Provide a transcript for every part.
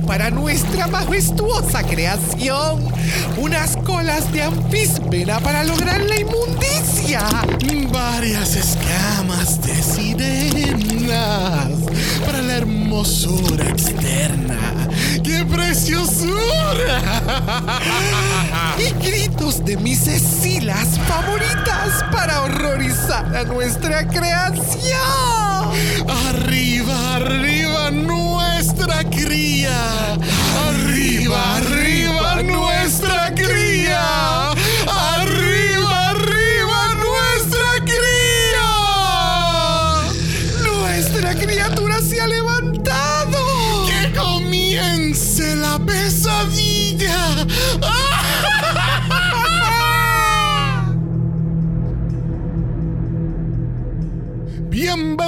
Para nuestra majestuosa creación. Unas colas de anfisbena para lograr la inmundicia. Varias escamas de sirenas para la hermosura externa. ¡Qué preciosura! Y gritos de mis escilas favoritas para horrorizar a nuestra creación. Arriba, arriba nuestra cría. Arriba, arriba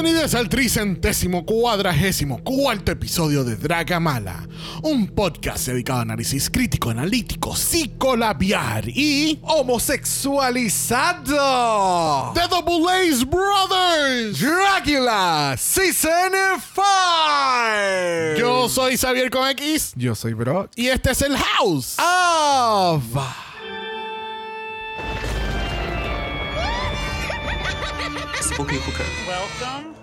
Bienvenidos al tricentésimo cuadragésimo cuarto episodio de Dragamala, un podcast dedicado a análisis crítico, analítico, psicolabiar y Homosexualizado. The Double A's Brothers. Dracula Season 5. Yo soy Xavier con X Yo soy Brock. y este es el House. Of. Spooky hooker. Welcome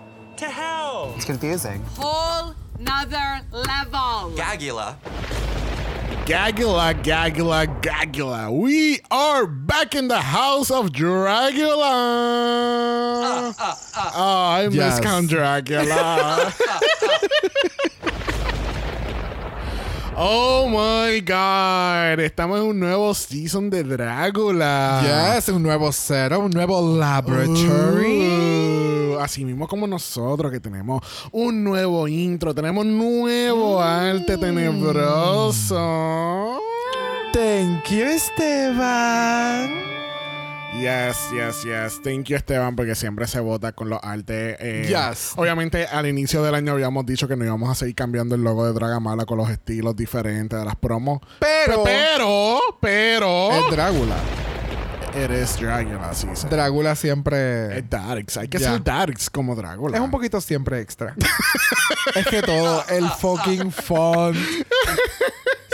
to hell. It's confusing. whole nother level. Gagula. Gagula, Gagula, Gagula. We are back in the house of Dracula. oh, ah, ah, ah. I miss Yes. Count Dracula. oh my God. Estamos en un nuevo season de Drácula. Yes, un nuevo cero, un nuevo laboratory. Uh, así mismo como nosotros que tenemos un nuevo intro, tenemos nuevo arte tenebroso. Thank you, Esteban. Yes, yes, yes. Thank you, Esteban, porque siempre se vota con los artes. eh, Yes. Obviamente, al inicio del año habíamos dicho que no íbamos a seguir cambiando el logo de Dragamala con los estilos diferentes de las promos. Pero- pero, pero. Es Drácula. Eres Dracula, así se. Drácula siempre. Es Darks. Hay que Ya. ser Darks como Drácula. Es un poquito siempre extra. es que todo, el fucking font.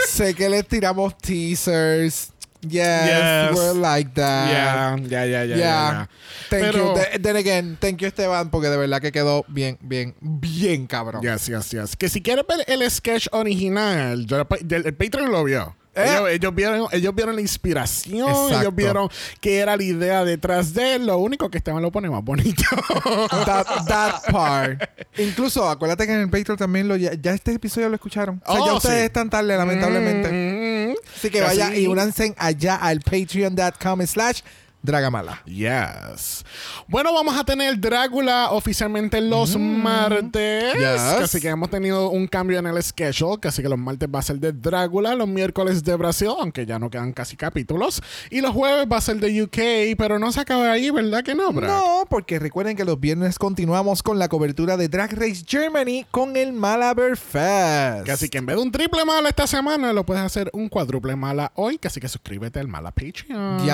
sé que le tiramos teasers. Yes, Yes. we're like that. Ya, ya, ya, ya. Yeah. ya. Thank Pero- you. Th- Then again, thank you, Esteban, porque de verdad que quedó bien, bien, bien cabrón. Yes, yes, yes. Que si quieres ver el sketch original, yo- el, el Patreon lo vio. Eh. Ellos, ellos vieron, ellos vieron la inspiración, Exacto. ellos vieron que era la idea detrás de él. Lo único que Esteban lo pone más bonito. That, that part. Incluso, acuérdate que en el Patreon también lo ya, ya este episodio lo escucharon. O sea, Oh, ya ustedes sí. están tarde, lamentablemente. Mm, Así que Así- vaya y únanse allá al patreon.com slash dragamala. Yes. Bueno, vamos a tener Drácula oficialmente los martes. Mm. Yes. Así que hemos tenido un cambio en el schedule. Así que los martes va a ser de Drácula, los miércoles de Brasil, aunque ya no quedan casi capítulos. Y los jueves va a ser de UK, pero no se acaba ahí, ¿verdad que no, Brad? No, porque recuerden que los viernes continuamos con la cobertura de Drag Race Germany con el Malabar Fest. Así que en vez de un triple mala esta semana, lo puedes hacer un cuádruple mala hoy. Así que suscríbete al mala Patreon.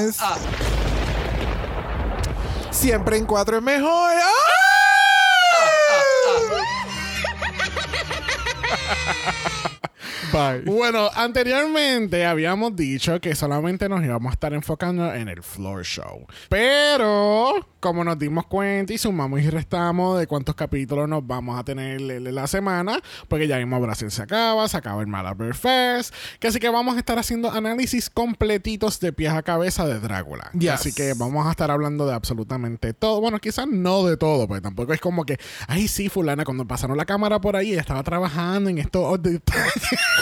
Yes. Siempre en cuatro es mejor. Bye. Bueno, anteriormente habíamos dicho que solamente nos íbamos a estar enfocando en el floor show. Pero, como nos dimos cuenta y sumamos y restamos de cuántos capítulos nos vamos a tener en la semana, porque ya mismo Brasil se acaba, se acaba el Malabar Fest, que así que vamos a estar haciendo análisis completitos de pies a cabeza de Drácula. Yes. Así que vamos a estar hablando de absolutamente todo. Bueno, quizás no de todo, porque tampoco es como que, ay, sí, fulana, cuando pasaron la cámara por ahí, estaba trabajando en estos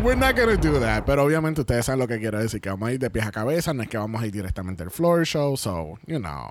We're not gonna do that. Pero obviamente ustedes saben lo que quiero decir. Que vamos a ir de pies a cabeza. No es que vamos a ir directamente al floor show. So, you know.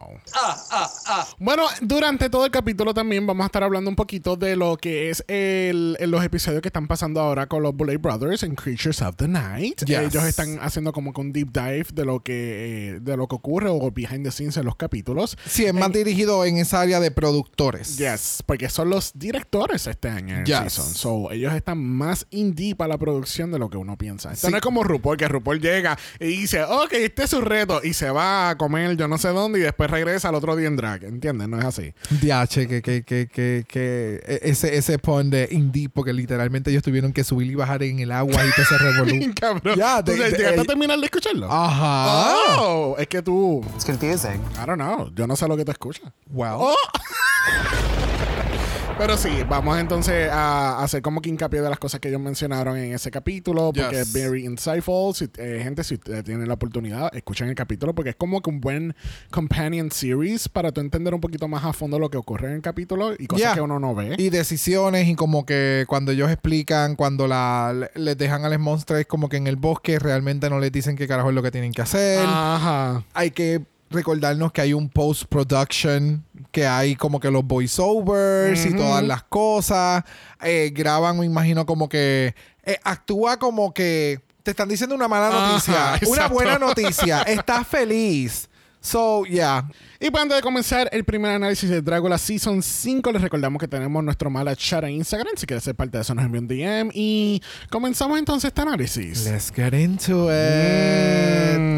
Bueno, durante todo el capítulo también vamos a estar hablando un poquito de lo que es el, los episodios que están pasando ahora con los Bullet Brothers en Creatures of the Night. Yes. Ellos están haciendo como que un deep dive de lo que eh, de lo que ocurre o behind the scenes en los capítulos. Sí, es más dirigido en esa área de productores. Yes, porque son los directores este año en el Yes. season. So, ellos están más in deep a la producción de lo que uno piensa. Esto Sí. no es como RuPaul, que RuPaul llega y dice, ok, este es su reto, y se va a comer yo no sé dónde y después regresa al otro día en drag. ¿Entiendes? No es así. DH, que, que, que, que, que e- ese, ese pon de indie, porque literalmente ellos tuvieron que subir y bajar en el agua y todo ese revolú. Cabrón. Ya, ¿Tú de- sabes, de- ¿Llegaste a terminar de escucharlo? Ajá. Oh, es que tú, It's confusing. I don't know, yo no sé lo que te escuchas. Wow. Oh. Pero sí, vamos entonces a hacer como que hincapié de las cosas que ellos mencionaron en ese capítulo, porque Yes. es very insightful. Si, eh, gente, si ustedes tienen la oportunidad, escuchen el capítulo, porque es como que un buen companion series para tú entender un poquito más a fondo lo que ocurre en el capítulo y cosas Yeah. que uno no ve. Y decisiones y como que cuando ellos explican, cuando la, le- les dejan a los monstruos como que en el bosque realmente no les dicen qué carajo es lo que tienen que hacer. Ajá. Hay que recordarnos que hay un post-production, que hay como que los voiceovers y Ujú. todas las cosas. Eh, graban, me imagino, como que eh, actúa como que te están diciendo una mala Ajá, noticia, una buena noticia, estás feliz. So, yeah. Y pues antes de comenzar el primer análisis de Dragula Season 5, les recordamos que tenemos nuestro mala chat en Instagram. Si quieres ser parte de eso, nos envía un DM. Y comenzamos entonces este análisis. Let's get into it. Mm.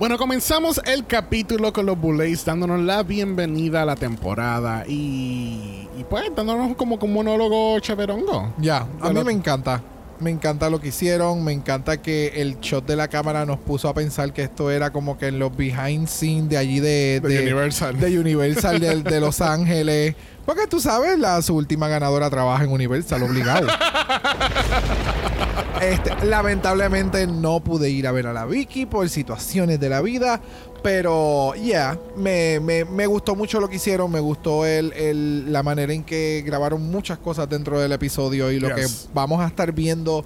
Bueno, comenzamos el capítulo con los Bullets dándonos la bienvenida a la temporada y, y pues dándonos como un monólogo cheverongo. Ya, a mí me encanta. Me encanta lo que hicieron. Me encanta que el shot de la cámara nos puso a pensar que esto era como que en los behind scenes de allí de, De Universal. de Universal de, de Los Ángeles. Porque tú sabes, la, su última ganadora trabaja en Universal, obligado. Este, lamentablemente no pude ir a ver a la Vicky por situaciones de la vida. Pero, yeah, me, me- me gustó mucho lo que hicieron. Me gustó el, el- la manera en que grabaron muchas cosas dentro del episodio. Y lo Yes. que vamos a estar viendo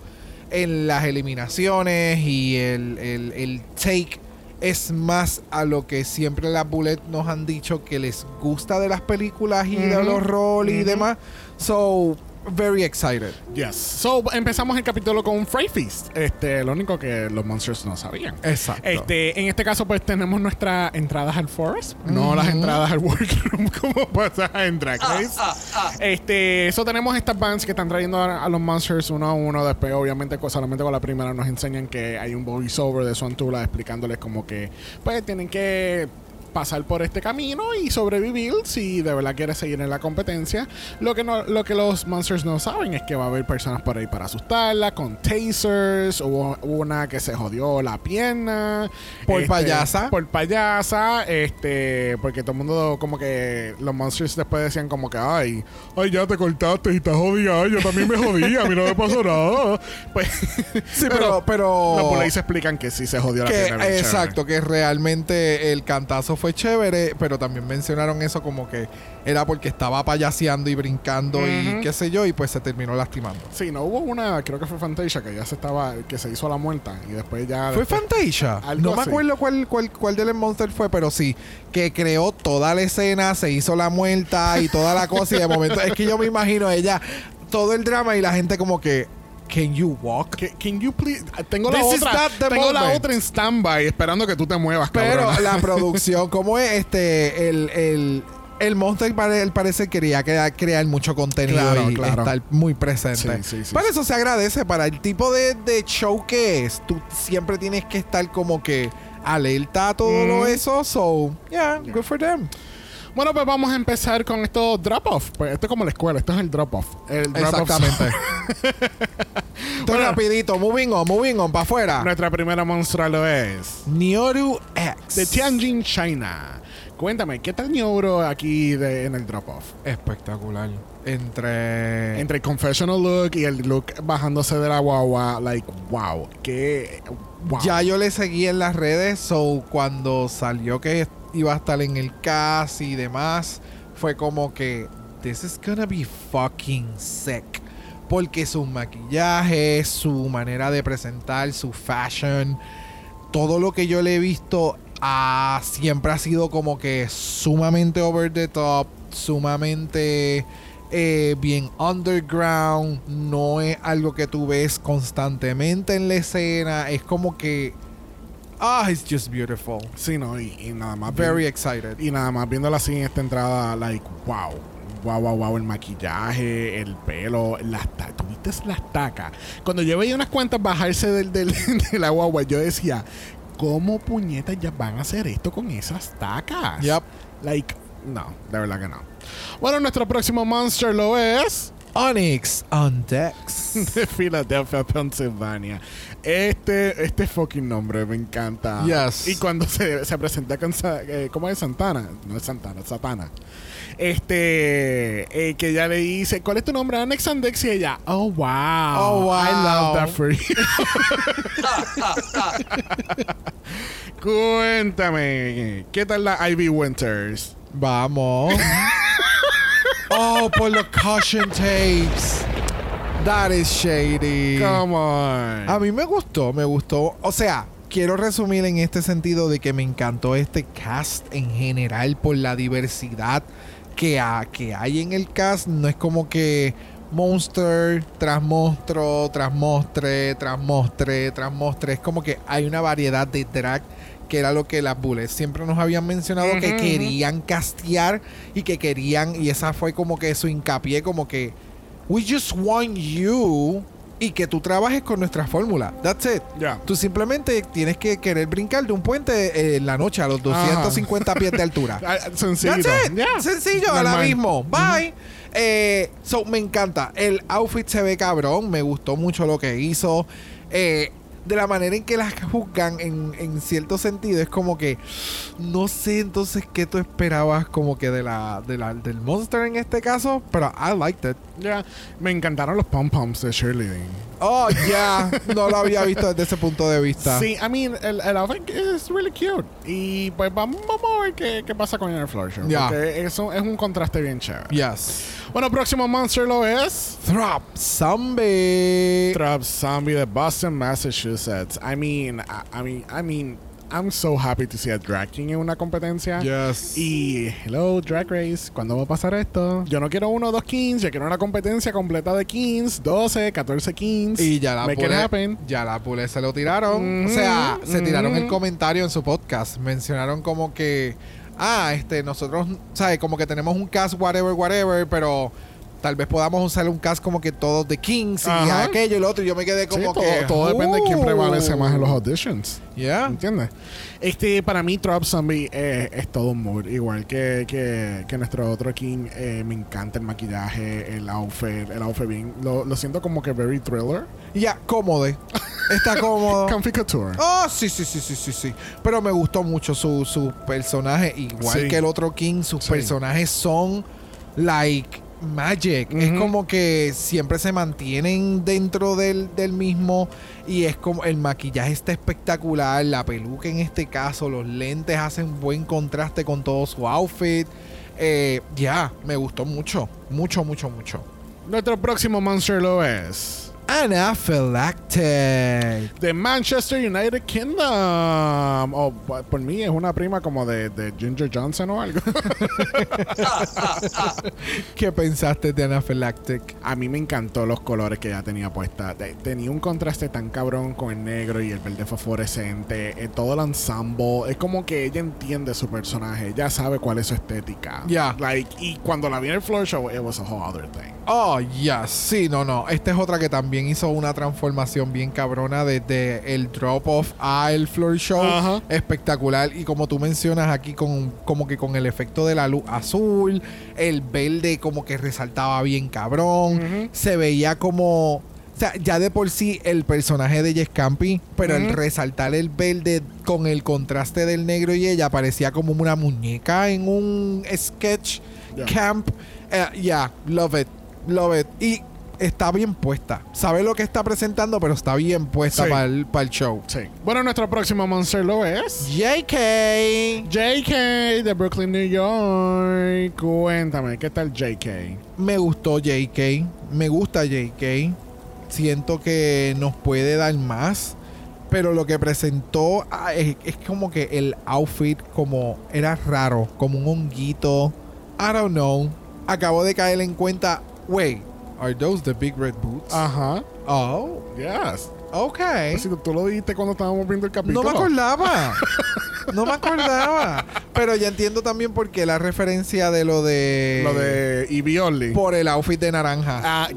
en las eliminaciones y el, el- el take es más a lo que siempre las Bullet nos han dicho que les gusta de las películas y de los roles y demás. So, very excited. Yes. So, empezamos el capítulo con un Fright Feast. Este, lo único que los monsters no sabían. Exacto. Este, en este caso, pues tenemos nuestras entradas al forest, no las entradas al workroom como pasa en Drag Race. Este, eso tenemos estas bands que están trayendo a, a los monsters uno a uno. Después, obviamente, solamente con la primera nos enseñan que hay un voiceover de Tula explicándoles como que, pues, tienen que pasar por este camino y sobrevivir si de verdad quieres seguir en la competencia. Lo que no, lo que los monsters no saben es que va a haber personas por ahí para asustarla, con tasers, hubo una que se jodió la pierna. Por este, payasa. Por payasa, este, porque todo el mundo como que los monsters después decían como que, ay, ay, ya te cortaste y estás jodida, Ay, yo también me jodí, a mí no me pasó nada. Pues, Sí, pero, pero los police explican que sí se jodió la que, pierna. bien chévere. exacto, que realmente el cantazo fue chévere, pero también mencionaron eso como que era porque estaba payaseando y brincando y qué sé yo, y pues se terminó lastimando. Sí, no hubo una, creo que fue Fantasia, que ya se estaba, que se hizo la muerta y después ya. ¿Fue después- Fantasia? No me acuerdo cuál, cuál, cuál de los monsters fue, pero sí, que creó toda la escena, se hizo la muerta y toda la cosa, y de momento, es que yo me imagino ella, todo el drama y la gente como que, ¿Can you walk? Que- Can you please? Tengo la This is otra. Tengo la otra en standby esperando que tú te muevas, Pero cabrona. la producción, ¿cómo es este? El, el, el Monster pare- al parecer quería crear, crear mucho contenido Claro, y claro. estar muy presente. Sí, sí, sí, Para eso se agradece, para el tipo de, de show que es, tú siempre tienes que estar como que alerta a todo Mm. eso. So, yeah, good for them. Bueno, pues vamos a empezar con estos drop-off. Pues esto es como la escuela, esto es el drop-off. El Exactamente. Entonces, Bueno. rapidito, moving on, moving on, para afuera. Nuestra primera monstrua lo es. Nioru X. De Tianjin, China. Cuéntame, ¿qué tal Neuro aquí de- en el drop-off? Espectacular. Entre... Entre el confessional look y el look bajándose de la guagua, like, wow, qué. Wow. Ya yo le seguí en las redes, so cuando salió que iba a estar en el cast y demás, fue como que, this is gonna be fucking sick. Porque su maquillaje, su manera de presentar, su fashion, todo lo que yo le he visto ah, siempre ha sido como que sumamente over the top, sumamente eh, bien underground. No es algo que tú ves constantemente en la escena. Es como que. Ah, it's just beautiful. Sí, no, y, y nada más. Very vi- excited. y nada más viéndola así en esta entrada, like, wow. Wow, wow, wow, el maquillaje, el pelo, las tacas. ¿Tuviste las tacas? Cuando yo veía unas cuantas bajarse del, del, de la guagua, yo decía, ¿cómo puñetas ya van a hacer esto con esas tacas? Yep. Like, no, de verdad que no. Bueno, nuestro próximo monster lo es Onyx on Dex. de Philadelphia, Pennsylvania. Este, este fucking nombre me encanta. Yes. Y cuando se, se presenta con, eh, ¿cómo es Santana? No es Santana, es Satana. Este, eh, que ella le dice, ¿cuál es tu nombre? Dex y ella, oh wow. Oh, wow. I love that for you. Cuéntame, ¿qué tal la Ivy Winters? Vamos. oh, por los caution tapes. That is shady. Come on. A mí me gustó, me gustó. O sea, quiero resumir en este sentido de que me encantó este cast en general por la diversidad que, ha- que hay en el cast. No es como que monster tras monstruo, tras mostre, tras mostre, tras mostre. Es como que hay una variedad de drag que era lo que las Bullets siempre nos habían mencionado que querían castear y que querían, y esa fue como que su hincapié, como que we just want you y que tú trabajes con nuestra fórmula. That's it. Ya. Tú simplemente tienes que querer brincar de un puente eh, en la noche a los 250 pies de altura. Ah, Sencillo. That's it. Sencillo, al Normal. abismo. Bye. Eh, so, me encanta. El outfit se ve cabrón. Me gustó mucho lo que hizo. Eh, de la manera en que las juzgan, en, en cierto sentido, es como que no sé entonces qué tú esperabas como que de la, de la del monster en este caso, pero I liked it. Ya. Me encantaron los pom-poms de Shirley. Oh, ya. no lo había visto desde ese punto de vista. Sí, I mean, el, el outfit es really cute. Y pues vamos, vamos a ver qué, qué pasa con el Floor Show. Ya. Porque eso es un contraste bien chévere. Yes. Bueno, próximo monster lo es. Throp Zombie. Trap Zombie de Boston, Massachusetts. I mean, I, I mean, I mean, I'm so happy to see a drag king en una competencia. Yes. Y hello Drag Race, ¿cuándo va a pasar esto? Yo no quiero uno o dos kings, yo quiero una competencia completa de kings, 12, 14 kings. Y ya la Make it pule, happen. ya la pule se lo tiraron. O sea, se tiraron el comentario en su podcast. Mencionaron como que, ah, este, nosotros, ¿sabes? Como que tenemos un cast whatever, whatever, pero tal vez podamos usar un cast como que todos de Kings y Ajá. aquello y lo otro. Y yo me quedé Sí, como todo, que. todo depende de quién prevalece más en los auditions. Yeah. ¿Entiendes? Este, para mí, Trap Zombie eh, es todo un mood. Igual que, que, que nuestro otro King. eh, me encanta el maquillaje, el outfit, el outfit bien. Lo, lo siento como que very thriller. Ya, cómodo. Está cómodo. Comfy Couture. Oh, sí, sí, sí, sí, sí, sí. Pero me gustó mucho su, su personaje. Igual Sí. que el otro King, sus Sí. personajes son like magic. Es como que siempre se mantienen dentro del, del mismo. Y es como el maquillaje está espectacular. La peluca en este caso, los lentes hacen buen contraste con todo su outfit. Eh, ya, me gustó mucho. Mucho, mucho, mucho. Nuestro próximo monster lo es. Anaphylactic. De Manchester United Kingdom. O pa- por mí es una prima como de, de Ginger Johnson o algo. ¿Qué pensaste de Anaphylactic? A mí me encantó los colores que ella tenía puesta. Te- Tenía un contraste tan cabrón con el negro y el verde fosforescente. eh, todo el ensemble. Es como que ella entiende su personaje. Ella sabe cuál es su estética. Ya. Like, y cuando la vi en el floor show, it was a whole other thing. Oh, yes. Sí, no, no. Esta es otra que también hizo una transformación bien cabrona desde el drop-off a el floor show. Ajá. Espectacular. Y como tú mencionas aquí, con, como que con el efecto de la luz azul, el verde como que resaltaba bien cabrón. Se veía como... O sea, ya de por sí el personaje de Jess Campi, pero el resaltar el verde con el contraste del negro y ella parecía como una muñeca en un sketch camp. Eh, yeah, love it. Love it. Y está bien puesta. Sabe lo que está presentando, pero está bien puesta Sí. para el, para el show. Sí. Bueno, nuestro próximo monster lo es. JK. JK de Brooklyn, New York. Cuéntame, ¿qué tal JK? Me gustó JK. Me gusta JK. Siento que nos puede dar más. Pero lo que presentó ah, es, es como que el outfit como era raro, como un honguito. I don't know. Acabo de caer en cuenta, wait, are those the big red boots? Ajá. Oh, Yes. ok. Pues si tú, tú lo dijiste cuando estábamos viendo el capítulo. No me acordaba. No me acordaba. Pero ya entiendo también por qué la referencia de lo de. Lo de Only. Por el outfit de naranja. Ah,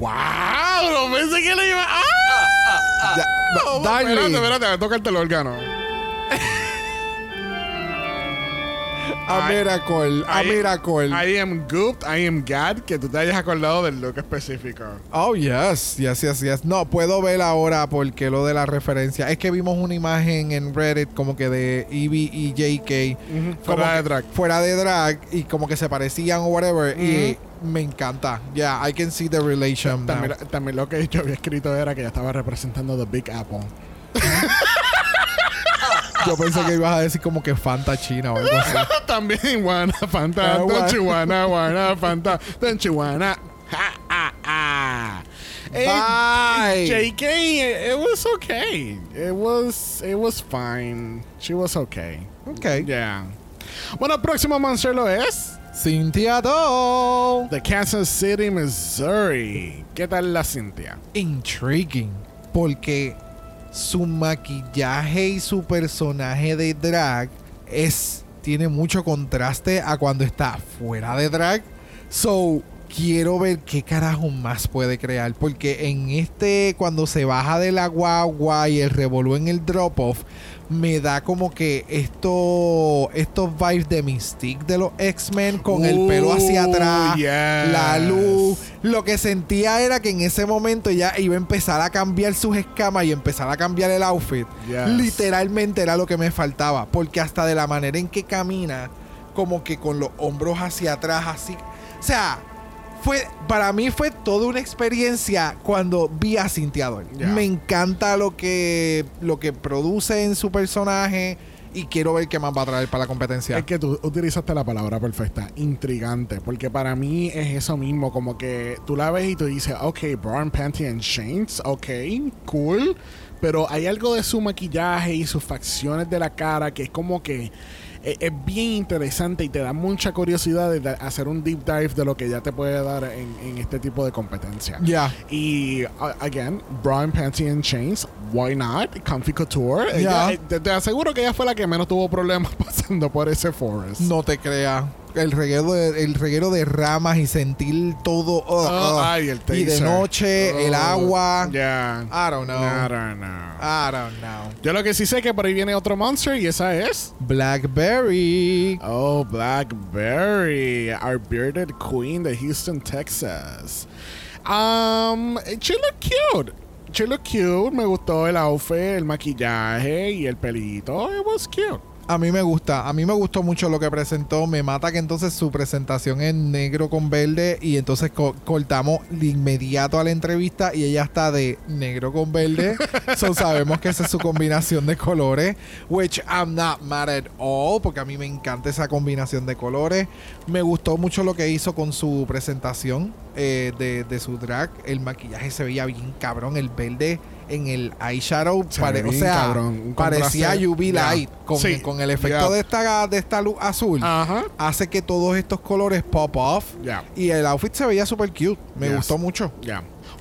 wow, no pensé que le iba. ¡Ah! Ya, Oh, espérate, espérate, me toca el órgano. A I- Miracle. A I- Miracle. I am gooped, I am gad, que tú te hayas acordado del look específico. Oh, yes. Yes, yes, yes. No, puedo ver ahora porque lo de la referencia. Es que vimos una imagen en Reddit como que de Eevee y JK. como Fuera de drag. Fuera de drag y como que se parecían o whatever. Y me encanta. Yeah, I can see the relation. También, también lo que yo había escrito era que ella estaba representando The Big Apple. Yo pensé que ibas a decir como que Fanta China o algo así. también, Juana Fanta, Ah, Don. Chihuana, Juana Fanta, Don Chihuana. Ja, ah, ah. Eh, Bye. JK, it was okay. It was, it was fine. She was okay. Ok. Yeah. Bueno, el próximo monster lo es Cynthia Do. de Kansas City, Missouri. ¿Qué tal la Cintia? Intriguing. Porque su maquillaje y su personaje de drag es. Tiene mucho contraste a cuando está fuera de drag. So. Quiero ver qué carajo más puede crear. Porque en este, cuando se baja de la guagua y el revolú en el drop-off, me da como que esto, estos vibes de Mystique de los X-Men con el pelo hacia atrás, yes. la luz. Lo que sentía era que en ese momento ya iba a empezar a cambiar sus escamas y empezar a cambiar el outfit. Yes. Literalmente era lo que me faltaba. Porque hasta de la manera en que camina, como que con los hombros hacia atrás, así. O sea, fue, para mí fue toda una experiencia cuando vi a Cynthia Doyle. Ya. Me encanta lo que, lo que produce en su personaje y quiero ver qué más va a traer para la competencia. Es que tú utilizaste la palabra perfecta, intrigante, porque para mí es eso mismo, como que tú la ves y tú dices, ok, brown panty and chains, ok, cool, pero hay algo de su maquillaje y sus facciones de la cara que es como que es, es bien interesante y te da mucha curiosidad de hacer un deep dive de lo que ya te puede dar en, en este tipo de competencia. Ya. Y, uh, again, Brown Panty and Chains, why not? Comfy Couture. Ya. Ella, eh, te, te aseguro que ella fue la que menos tuvo problemas pasando por ese forest. No te creas. El reguero de, el reguero de ramas y sentir todo. Oh, uh. ay, el y de noche, el Oh, agua. Yeah. I don't know. I don't know. I don't know. Yo lo que sí sé que por ahí viene otro monster y esa es. Blackberry. Oh, Blackberry, our bearded queen de Houston, Texas. Um, she looked cute. She looked cute. Me gustó el outfit, el maquillaje y el pelito. It was cute. A mí me gusta, a mí me gustó mucho lo que presentó. Me mata que entonces su presentación es negro con verde y entonces co- cortamos de inmediato a la entrevista y ella está de negro con verde. so sabemos que esa es su combinación de colores, which I'm not mad at all porque a mí me encanta esa combinación de colores. Me gustó mucho lo que hizo con su presentación eh, de, de su drag. El maquillaje se veía bien cabrón, el verde en el eyeshadow, pare- o sea, cabrón, parecía. UV Yeah. light con, Sí, con el efecto yeah. de esta de esta luz azul. Ajá. Hace que todos estos colores pop off. Ya. Y el outfit se veía super cute. Me Yes. gustó mucho.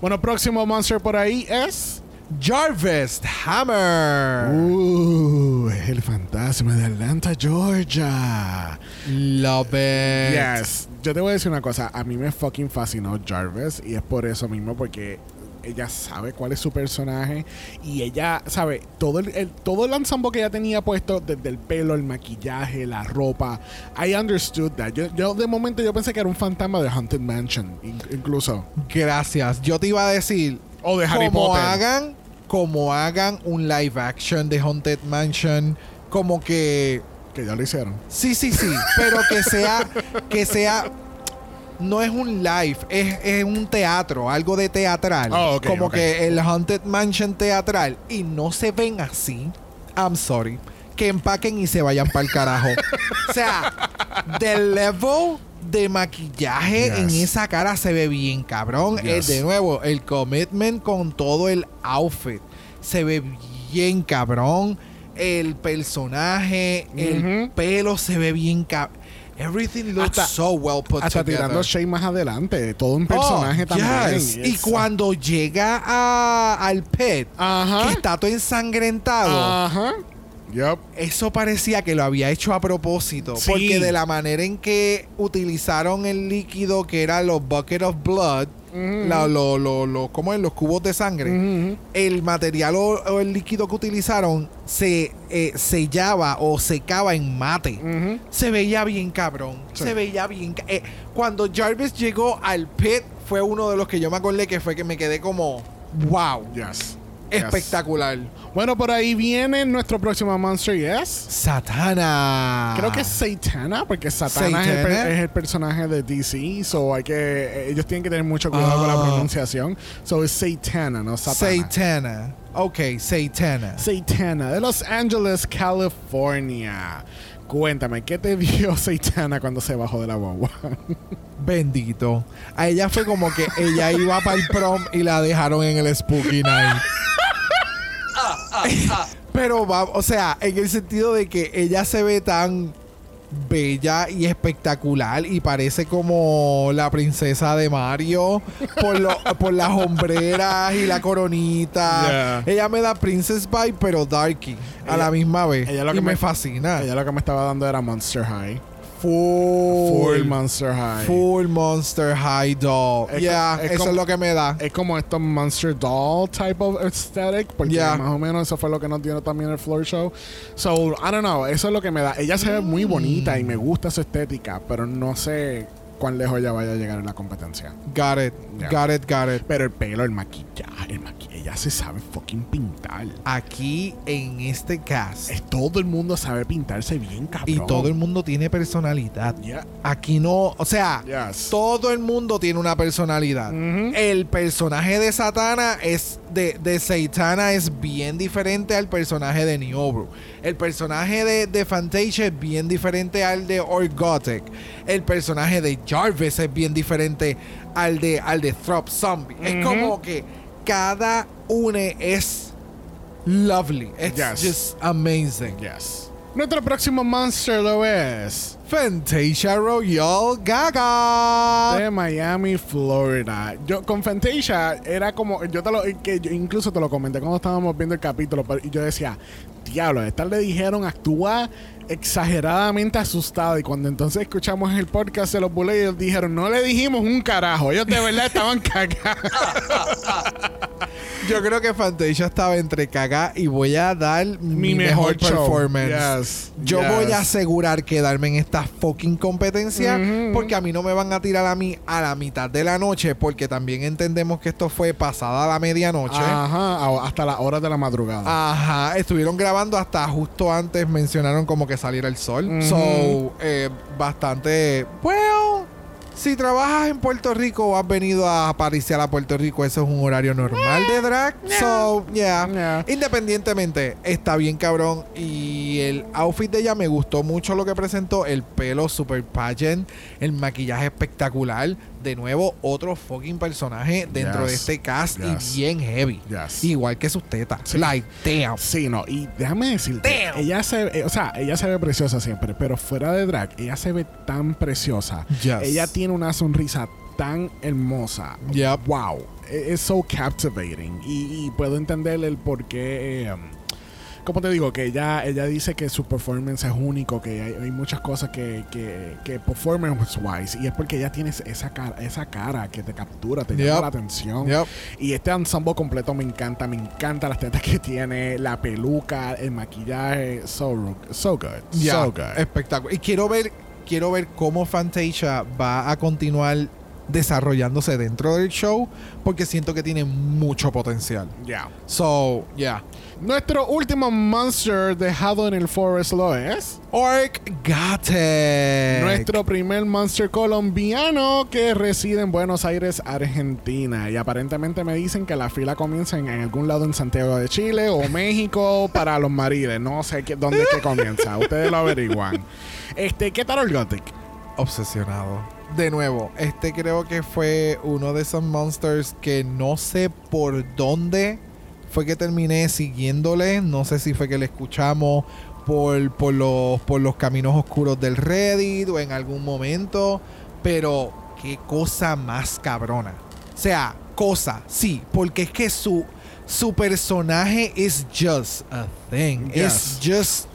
Bueno, próximo monster por ahí es. Jarvis Hammer. Uh, el fantasma de Atlanta, Georgia. Love it. Yes. Yo te voy a decir una cosa. A mí me fucking fascinó Jarvis y es por eso mismo, porque ella sabe cuál es su personaje y ella sabe todo el, el- todo el ensemble que ella tenía puesto desde el pelo, el maquillaje, la ropa. I understood that. Yo, yo de momento yo pensé que era un fantasma de Haunted Mansion, in- incluso. Gracias. Yo te iba a decir. O de Harry como Potter. hagan, como hagan un live action de Haunted Mansion, como que Que ya lo hicieron. Sí, sí, sí, pero que sea, que sea, no es un live, es, es un teatro, algo de teatral. Oh, ok, como que el Haunted Mansion teatral. Y no se ven así. I'm sorry. Que empaquen y se vayan para el carajo. o sea, del level de maquillaje Yes. en esa cara se ve bien, cabrón. Eh, Yes. de nuevo, el commitment con todo el outfit se ve bien, cabrón. El personaje, el pelo se ve bien, cabrón. Everything looks Hasta- so well put Hasta together. tirando shade más adelante. Todo un personaje Oh, también. yes. Y It's- cuando llega a- al pet, Ajá. que está todo ensangrentado, Ajá. Eso parecía que lo había hecho a propósito. Sí. Porque de la manera en que utilizaron el líquido que era los bucket of blood, la- lo- lo- lo- ¿cómo es? Los cubos de sangre. El material o, o el líquido que utilizaron se eh, sellaba o secaba en mate. Se veía bien cabrón. Sí. Se veía bien. eh, cuando Jarvis llegó al pit, fue uno de los que yo me acordé que fue que me quedé como, wow, Yes. Espectacular. Bueno, por ahí viene nuestro próximo Monster Yes. Satana. Creo que es Satana, porque Satana es el, per- Satana. es el personaje de DC. So hay que, ellos tienen que tener mucho cuidado con la Ah. pronunciación. So es Satana, no Satana. Satana. Ok, Satana. Satana, de Los Angeles, California. Cuéntame, ¿qué te dio Satana cuando se bajó de la guagua? Bendito. A ella fue como que ella iba para el prom y la dejaron en el Spooky Night. Pero va, o sea, en el sentido de que ella se ve tan bella y espectacular y parece como la princesa de Mario por, lo- por las hombreras y la coronita. Yeah. Ella me da Princess Vibe, pero Darky a la misma vez. ella lo y que me, me- fascina. Ella lo que me estaba dando era Monster High. Full, Full Monster High. Full Monster High Doll. Es yeah, es eso como- es lo que me da. Es como estos Monster Doll type of aesthetic, porque Yeah. más o menos eso fue lo que nos dio también el floor show. So, I don't know, eso es lo que me da. Ella se ve muy bonita y me gusta su estética, pero no sé cuán lejos ella vaya a llegar en la competencia. Got it. Yeah. Got it, got it. Pero el pelo, el maquillaje, el maquillaje, ella se sabe fucking pintar. Aquí en este cast. Es, todo el mundo sabe pintarse bien, cabrón. Y todo el mundo tiene personalidad. Yeah. Aquí no, o sea, Yes. todo el mundo tiene una personalidad. El personaje de Satana es de, de Satana es bien diferente al personaje de Niobru. El personaje de, de Fantasia es bien diferente al de Orgotic. El personaje de Jarvis es bien diferente al de al de Throp Zombie. Es como que cada une es lovely. It's Yes. just amazing. Yes. Nuestro próximo monster lo es Fantasia Royal Gaga. de Miami, Florida. Yo con Fantasia era como yo te lo que yo incluso te lo comenté cuando estábamos viendo el capítulo, pero y yo decía, diablo, esta le dijeron actúa exageradamente asustada y cuando entonces escuchamos el podcast de los Bullet ellos dijeron, no le dijimos un carajo, ellos de verdad estaban cagados. Yo creo que Fantasia estaba entre caga y voy a dar mi, mejor, performance. Yes, Yo yes. voy a asegurar quedarme en esta fucking competencia Ujú. porque a mí no me van a tirar a mí a la mitad de la noche porque también entendemos que esto fue pasada la medianoche. Ajá, hasta las horas de la madrugada. Ajá, estuvieron grabando hasta justo antes mencionaron como que saliera el sol. So, eh, bastante. Well, si trabajas en Puerto Rico o has venido a pariciar a Puerto Rico, eso es un horario normal de drag. So, yeah. Yeah. Independientemente, está bien cabrón. Y el outfit de ella me gustó mucho lo que presentó. El pelo super pageant, el maquillaje espectacular. De nuevo, otro fucking personaje dentro Yes. de este cast Yes. y bien heavy. Yes. Igual que sus tetas. Sí. Like, damn. Sí, no, y déjame decirte, Damn. ella se, eh, o sea, ella se ve preciosa siempre, pero fuera de drag, ella se ve tan preciosa. Ella tiene una sonrisa tan hermosa. Yep. Wow, e- es so captivating y, y puedo entender el por qué. eh, como te digo, que ella, ella dice que su performance es único, que hay, hay muchas cosas que, que, que performance wise, y es porque ella tiene esa cara, esa cara que te captura, te Yep. llama la atención. Yep. Y este ensemble completo me encanta, me encanta las tetas que tiene, la peluca, el maquillaje, so, so good, so good. espectacular. Y quiero ver, quiero ver cómo Fantasia va a continuar desarrollándose dentro del show porque siento que tiene mucho potencial. Ya. So, yeah. Nuestro último monster dejado en el forest lo es. Orc Gatek. Nuestro primer monster colombiano que reside en Buenos Aires, Argentina. Y aparentemente me dicen que la fila comienza en, en algún lado en Santiago de Chile o México para los mariles. No sé qué- dónde es que comienza. Ustedes lo averiguan. Este, ¿qué tal el Gothic? obsesionado. De nuevo, este creo que fue uno de esos monsters que no sé por dónde fue que terminé siguiéndole. No sé si fue que le escuchamos por, por, los, por los caminos oscuros del Reddit o en algún momento. Pero qué cosa más cabrona. O sea, cosa, sí, porque es que su, su personaje es just a thing. Es just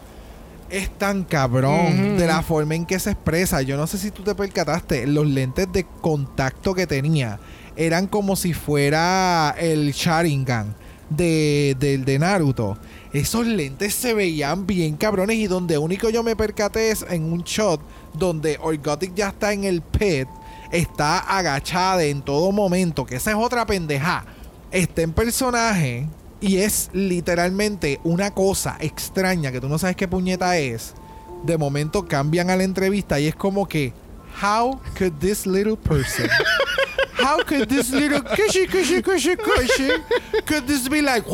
es tan cabrón de la forma en que se expresa. Yo no sé si tú te percataste, los lentes de contacto que tenía eran como si fuera el Sharingan de, del de Naruto. Esos lentes se veían bien cabrones y donde único yo me percaté es en un shot donde Orgotic ya está en el pit, está agachada en todo momento, que esa es otra pendeja. Está en personaje y es literalmente una cosa extraña que tú no sabes qué puñeta es. De momento cambian a la entrevista y es como que, how could this little person, how could this little cushy, cushy, cushy, cushy, could this be like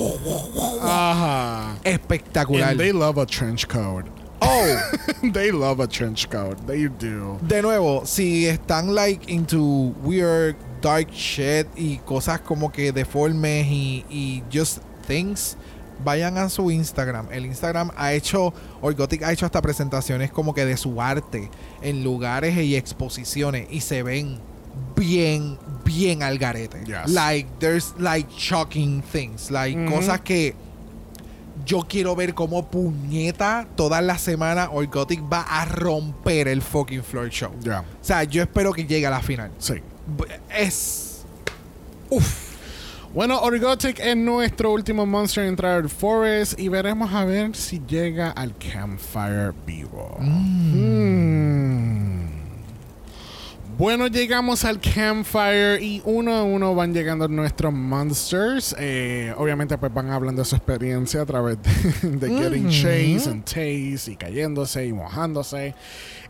Ajá. espectacular? And they love a trench coat. Oh, they love a trench coat. They do. de nuevo, si están like into weird dark shit y cosas como que deformes y, y just things, vayan a su Instagram. El Instagram ha hecho, Orgotic ha hecho hasta presentaciones como que de su arte en lugares y exposiciones y se ven bien, bien al garete. Yes. Like, there's like shocking things, like Ujú. cosas que yo quiero ver cómo puñeta toda la semana Orgotic va a romper el fucking floor show. Ya. O sea, yo espero que llegue a la final. Sí. Es. Uf. Bueno, Orgotic es nuestro último monster en entrar al Forest y veremos a ver si llega al Campfire vivo. Mm. Bueno, llegamos al Campfire y uno a uno van llegando nuestros monsters. Eh, obviamente, pues van hablando de su experiencia a través de, de getting chase and tase y cayéndose y mojándose.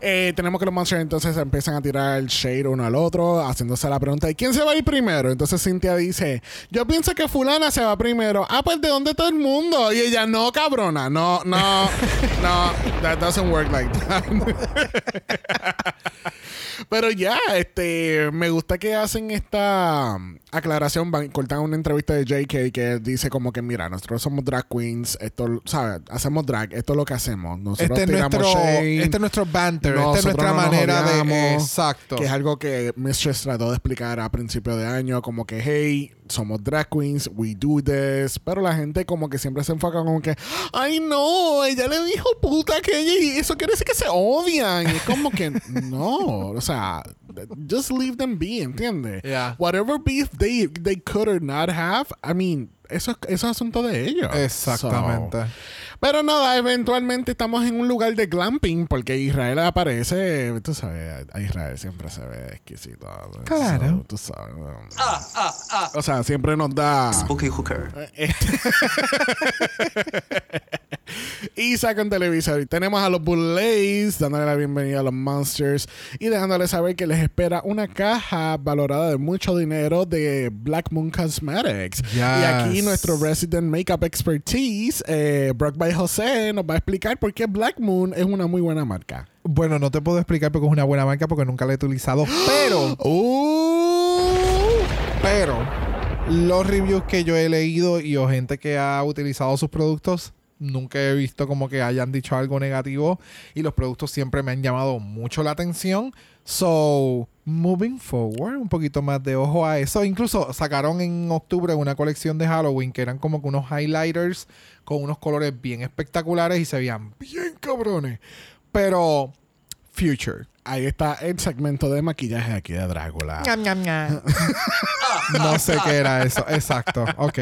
Eh, tenemos que los monsters entonces empiezan a tirar el shade uno al otro, haciéndose la pregunta de quién se va a ir primero. Entonces Cynthia dice, yo pienso que fulana se va primero. Ah, pues de dónde todo el mundo. Y ella, no, cabrona, no, no, no, that doesn't work like that. Pero ya, este, me gusta que hacen esta aclaración, van, cortan una entrevista de JK que dice como que, mira, nosotros somos drag queens, esto, ¿sabes? Hacemos drag, esto es lo que hacemos. Nosotros Este es, tiramos nuestro, shade, este es nuestro banter. Esta es nuestra no manera de. Exacto. Que es algo que Mistress trató de explicar a principio de año, como que, hey, somos drag queens, we do this. Pero la gente como que siempre se enfoca como que, ay no, ella le dijo puta que ella y eso quiere decir que se odian. Y es como que, no, o sea, just leave them be, ¿entiendes? Yeah. Whatever beef they, they could or not have, I mean, eso, es- eso es asunto de ellos. Exactamente. So, pero nada, eventualmente estamos en un lugar de glamping porque Israel aparece. Tú sabes, a Israel siempre se ve exquisito. Claro. So, tú sabes. O sea, siempre nos da. Spooky hooker. Y sacan televisor. Y tenemos a los Bullays dándole la bienvenida a los Monsters y dejándoles saber que les espera una caja valorada de mucho dinero de Black Moon Cosmetics. Yes. Y aquí nuestro resident makeup expertise, eh, Brock by José, nos va a explicar por qué Black Moon es una muy buena marca. Bueno, no te puedo explicar porque es una buena marca porque nunca la he utilizado. Pero, Uh, pero, los reviews que yo he leído y o gente que ha utilizado sus productos, nunca he visto como que hayan dicho algo negativo. Y los productos siempre me han llamado mucho la atención. So, moving forward, un poquito más de ojo a eso. Incluso sacaron en octubre una colección de Halloween que eran como que unos highlighters con unos colores bien espectaculares y se veían bien cabrones. Pero, future. ahí está el segmento de maquillaje aquí de Drácula. no sé qué era eso. Exacto. Ok.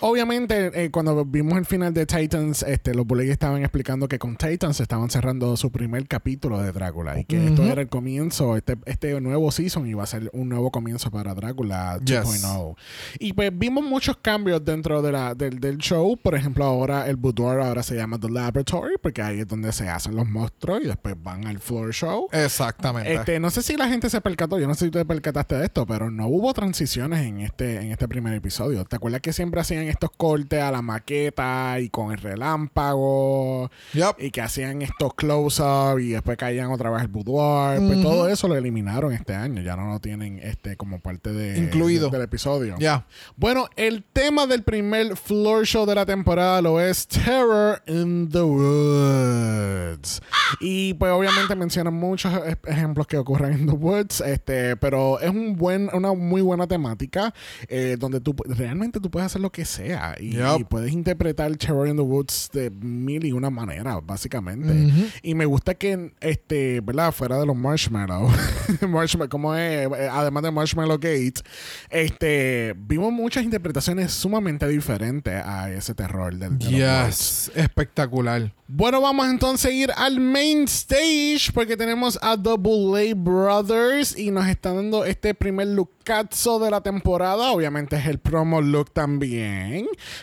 Obviamente, eh, cuando vimos el final de Titans, este, los Bullies estaban explicando que con Titans estaban cerrando su primer capítulo de Drácula y que esto era el comienzo, este, este nuevo season iba a ser un nuevo comienzo para Drácula 2.0. Y pues vimos muchos cambios dentro de la, del, del show. Por ejemplo, ahora el boudoir ahora se llama The Laboratory porque ahí es donde se hacen los monstruos y después van al floor show. Exactamente. Este, no sé si la gente se percató, yo no sé si tú te percataste de esto, pero no hubo transiciones en este, en este primer episodio. ¿Te acuerdas que siempre hacían estos cortes a la maqueta y con el relámpago? Y que hacían estos close-up y después caían otra vez el boudoir. Pues todo eso lo eliminaron este año. Ya no lo tienen este como parte de, Incluido. de- del episodio. Ya. Bueno, el tema del primer floor show de la temporada lo es Terror in the Woods. Y pues obviamente mencionan muchos ejemplos que ocurren en the Woods, este, pero es un buen, una muy buena temática eh, donde tú realmente tú puedes hacer lo que sea y, puedes interpretar Terror in the Woods de mil y una manera, básicamente. Y me gusta que, este, ¿verdad? Fuera de los marshmallows, marshmallow, como es, Eh, además de Marshmallow Gates, este, vimos muchas interpretaciones sumamente diferentes a ese terror del de. Yes. Espectacular. Bueno, vamos entonces a ir al main stage porque tenemos a Double A Brothers y nos están dando este primer lookazo de la temporada. Obviamente es el promo look también.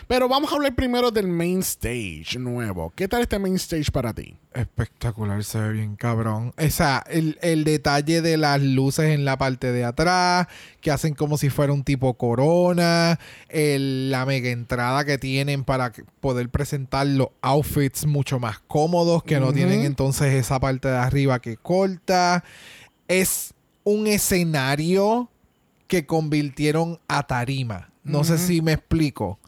Pero vamos a hablar primero del main stage nuevo. ¿Qué tal este main stage para ti? Espectacular, se ve bien cabrón. O sea, el, el detalle de las luces en la parte de atrás, que hacen como si fuera un tipo corona, el- la mega entrada que tienen para poder presentar los outfits mucho más cómodos, que no tienen entonces esa parte de arriba que corta. Es un escenario que convirtieron a tarima. No sé si me explico.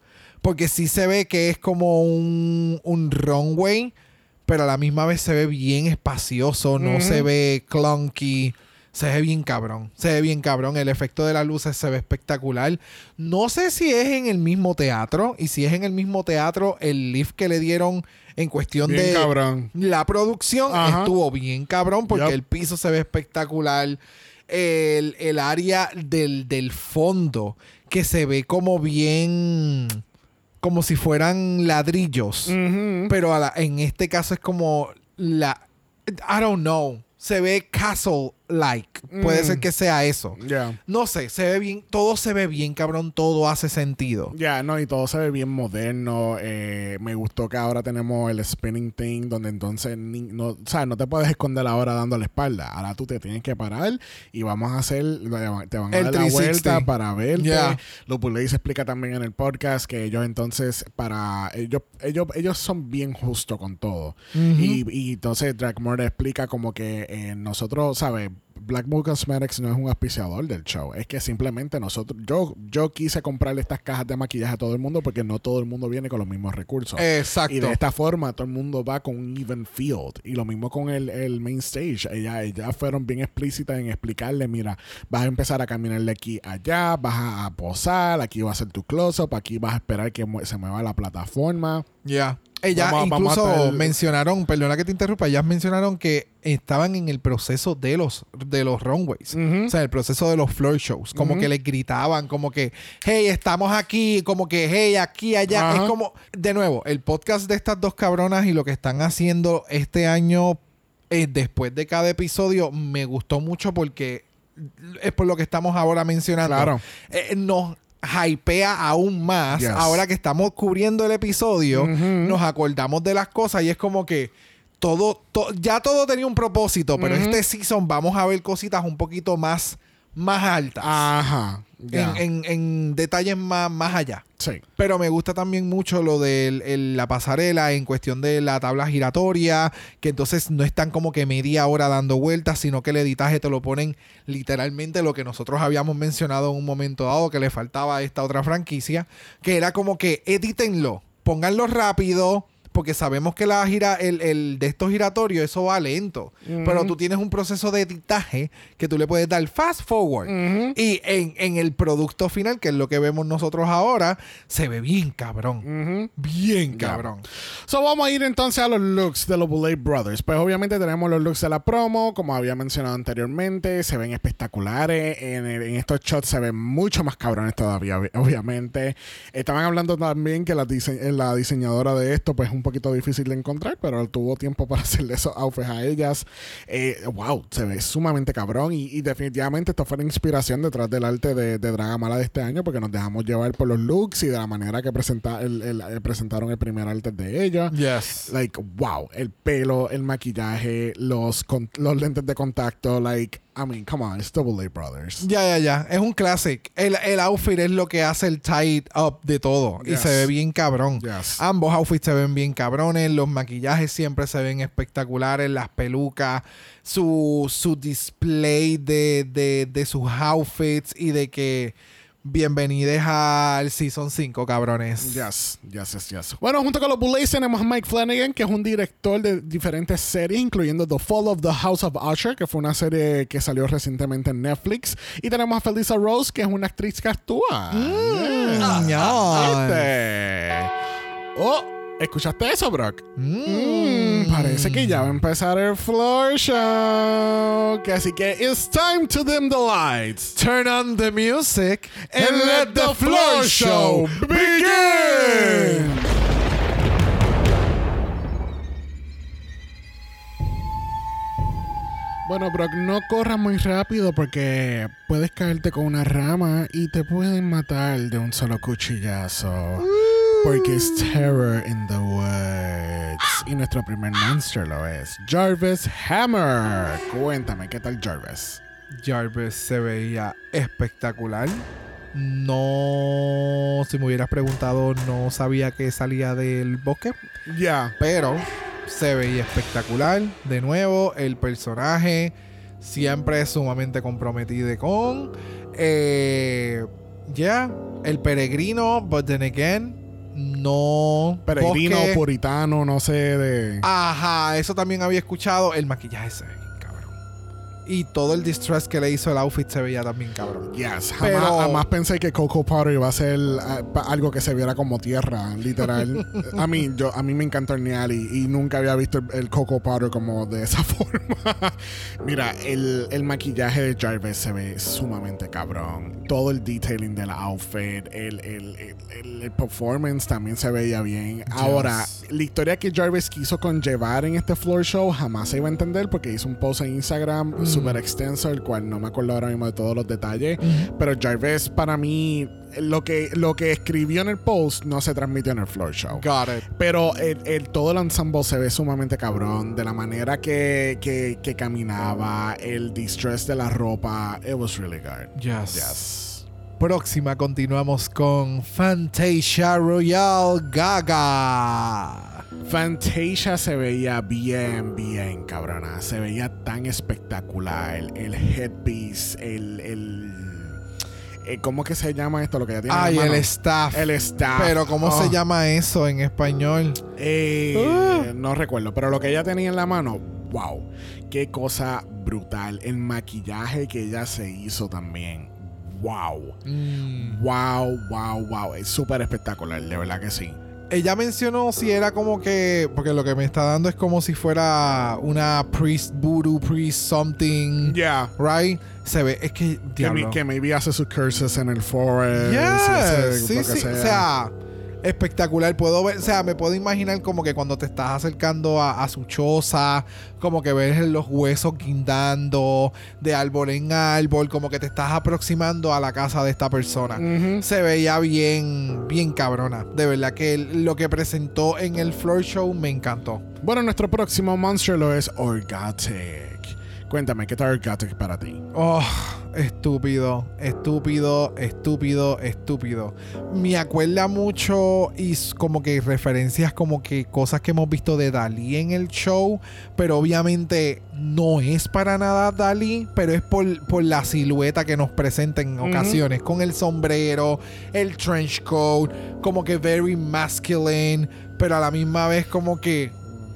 Porque sí se ve que es como un, un runway, pero a la misma vez se ve bien espacioso, no se ve clunky. Se ve bien cabrón. Se ve bien cabrón. El efecto de las luces se ve espectacular. No sé si es en el mismo teatro. Y si es en el mismo teatro, el lift que le dieron en cuestión Bien de cabrón. la producción Ajá. estuvo bien cabrón porque el piso se ve espectacular. El, el área del, del fondo que se ve como bien como si fueran ladrillos. Pero la- en este caso es como la I don't know. Se ve castle like. Puede Mm. ser que sea eso. No sé, se ve bien, todo se ve bien, cabrón, todo hace sentido. Ya, no, y todo se ve bien moderno. eh, me gustó que ahora tenemos el spinning thing, donde entonces ni- no, o sea, no te puedes esconder ahora dando la espalda. Ahora tú te tienes que parar y vamos a hacer, te van a El dar la 360. vuelta para verte. Ya. Lo se explica también en el podcast que ellos entonces, para ellos, ellos, ellos son bien justos con todo. y, y entonces Dragmore explica como que eh, nosotros, ¿sabes? Black Bull Cosmetics no es un auspiciador del show. Es que simplemente nosotros, yo, yo quise comprarle estas cajas de maquillaje a todo el mundo porque no todo el mundo viene con los mismos recursos. Exacto. Y de esta forma todo el mundo va con un even field. Y lo mismo con el, el main stage. Ellas, ellas fueron bien explícitas en explicarle, mira, vas a empezar a caminar de aquí a allá, vas a, a posar, aquí va a ser tu close-up, aquí vas a esperar que se mueva la plataforma. Ya. Ellas Vamos a- vamos a incluso mencionaron, perdona que te interrumpa, ellas mencionaron que estaban en el proceso de los, de los runways. O sea, el proceso de los floor shows. Como que les gritaban, como que, hey, estamos aquí, como que, hey, aquí, allá. Es como, de nuevo, el podcast de estas dos cabronas y lo que están haciendo este año eh, después de cada episodio me gustó mucho porque es por lo que estamos ahora mencionando. Claro. Eh, nos hypea aún más. Yes. Ahora que estamos cubriendo el episodio, nos acordamos de las cosas y es como que todo, to- ya todo tenía un propósito, pero este season vamos a ver cositas un poquito más, más altas. Ajá. ya. en, en- en detalles más, más allá. sí. Pero me gusta también mucho lo de la pasarela en cuestión de la tabla giratoria, que entonces no están como que media hora dando vueltas, sino que el editaje te lo ponen literalmente lo que nosotros habíamos mencionado en un momento dado que le faltaba a esta otra franquicia, que era como que edítenlo, pónganlo rápido, porque sabemos que la gira, el, el de estos giratorios, eso va lento. Pero tú tienes un proceso de editaje que tú le puedes dar fast forward. Y en, en el producto final, que es lo que vemos nosotros ahora, se ve bien cabrón. Bien cabrón. So vamos a ir entonces a los looks de los Bullet Brothers. Pues obviamente tenemos los looks de la promo, como había mencionado anteriormente, se ven espectaculares. En, estos shots se ven mucho más cabrones todavía, ob- obviamente. Estaban hablando también que la, dise- la diseñadora de esto, pues es un poquito difícil de encontrar, pero tuvo tiempo para hacerle esos outfits a ellas. Eh, wow, se ve sumamente cabrón. Y, y definitivamente esto fue la inspiración detrás del arte de, de Dragamala de este año, porque nos dejamos llevar por los looks y de la manera que presenta, el- el- eh, presentaron el primer arte de ella. Yes. Like, wow, el pelo, el maquillaje, los, con- los lentes de contacto, like, I mean, come on, it's Double A Brothers. Ya, ya, ya. Es un classic. El, el outfit es lo que hace el tight up de todo. Y se ve bien cabrón. Yes. Ambos outfits se ven bien cabrones. Los maquillajes siempre se ven espectaculares. Las pelucas. Su, su display de, de, de sus outfits. Y de que bienvenidos al Season 5, cabrones. Yes, yes, yes, yes. Bueno, junto con los Bullets tenemos a Mike Flanagan, que es un director de diferentes series, incluyendo The Fall of the House of Usher, que fue una serie que salió recientemente en Netflix. Y tenemos a Felisa Rose, que es una actriz que actúa. Yeah. ño. ¿Viste? Oh, ¿escuchaste eso, Brock? Mm. Mm, parece que ya va a empezar el floor show. Así que it's time to dim the lights. Turn on the music and let the floor show begin. Bueno, Brock, no corras muy rápido porque puedes caerte con una rama y te pueden matar de un solo cuchillazo. Porque es Terror in the Woods. Y nuestro primer monster lo es Jarvis Hammer. Cuéntame, ¿qué tal Jarvis? Jarvis se veía espectacular. No, si me hubieras preguntado, no sabía que salía del bosque, Ya. pero se veía espectacular. De nuevo, el personaje siempre es sumamente comprometido con. Eh, ya, el peregrino, but then again, no. Peregrino, bosque. puritano, no sé de. Ajá, eso también había escuchado. El maquillaje se ve. Y todo el distress que le hizo el outfit se veía también cabrón. Yes, jamás, Pero- jamás pensé que Coco Powder iba a ser pa- algo que se viera como tierra, literal. a mí, yo, a mí me encanta hornear y, y nunca había visto el, el Coco Powder como de esa forma. Mira, el, el maquillaje de Jarvis se ve sumamente cabrón. Todo el detailing del outfit, el, el, el- el- el performance también se veía bien. Ahora, la historia que Jarvis quiso conllevar en este floor show jamás se iba a entender porque hizo un post en Instagram súper extenso, el cual no me acuerdo ahora mismo de todos los detalles. Pero Jarvis, para mí, lo que, lo que escribió en el post no se transmitió en el floor show. Got it. Pero el, el- todo el ensemble se ve sumamente cabrón. De la manera que, que, que caminaba, el distress de la ropa. It was really good. Yes. Yes. Próxima continuamos con Fantasia Royal Gaga. Fantasia se veía bien, bien cabrona. Se veía tan espectacular. El headpiece, el. el eh, ¿Cómo que se llama esto? Lo que ya tiene en la Ay, el staff. El staff. Pero ¿cómo Oh. se llama eso en español? Eh, No recuerdo, pero lo que ella tenía en la mano, wow, qué cosa brutal. El maquillaje que ella se hizo también, wow, Mm. wow, wow, wow. Es súper espectacular, de verdad que sí. Ella mencionó si era como que. Porque lo que me está dando es como si fuera una priest voodoo, priest something. Yeah. Right? Se ve. Es que. Que, Diablo. mi- que maybe hace sus curses en el forest. Yes, y sí, que sí. O sea, espectacular. Puedo ver, o sea, me puedo imaginar como que cuando te estás acercando a, a su choza, como que ves los huesos guindando de árbol en árbol, como que te estás aproximando a la casa de esta persona. Se veía bien, bien cabrona. De verdad que lo que presentó en el floor show me encantó. Bueno, nuestro próximo monster lo es Orgatic. Cuéntame, ¿qué tal Gothic para ti? Oh, estúpido, estúpido, estúpido, estúpido. Me acuerda mucho y como que referencias como que cosas que hemos visto de Dalí en el show, pero obviamente no es para nada Dalí, pero es por, por la silueta que nos presenta en ocasiones, con el sombrero, el trench coat, como que very masculine, pero a la misma vez como que,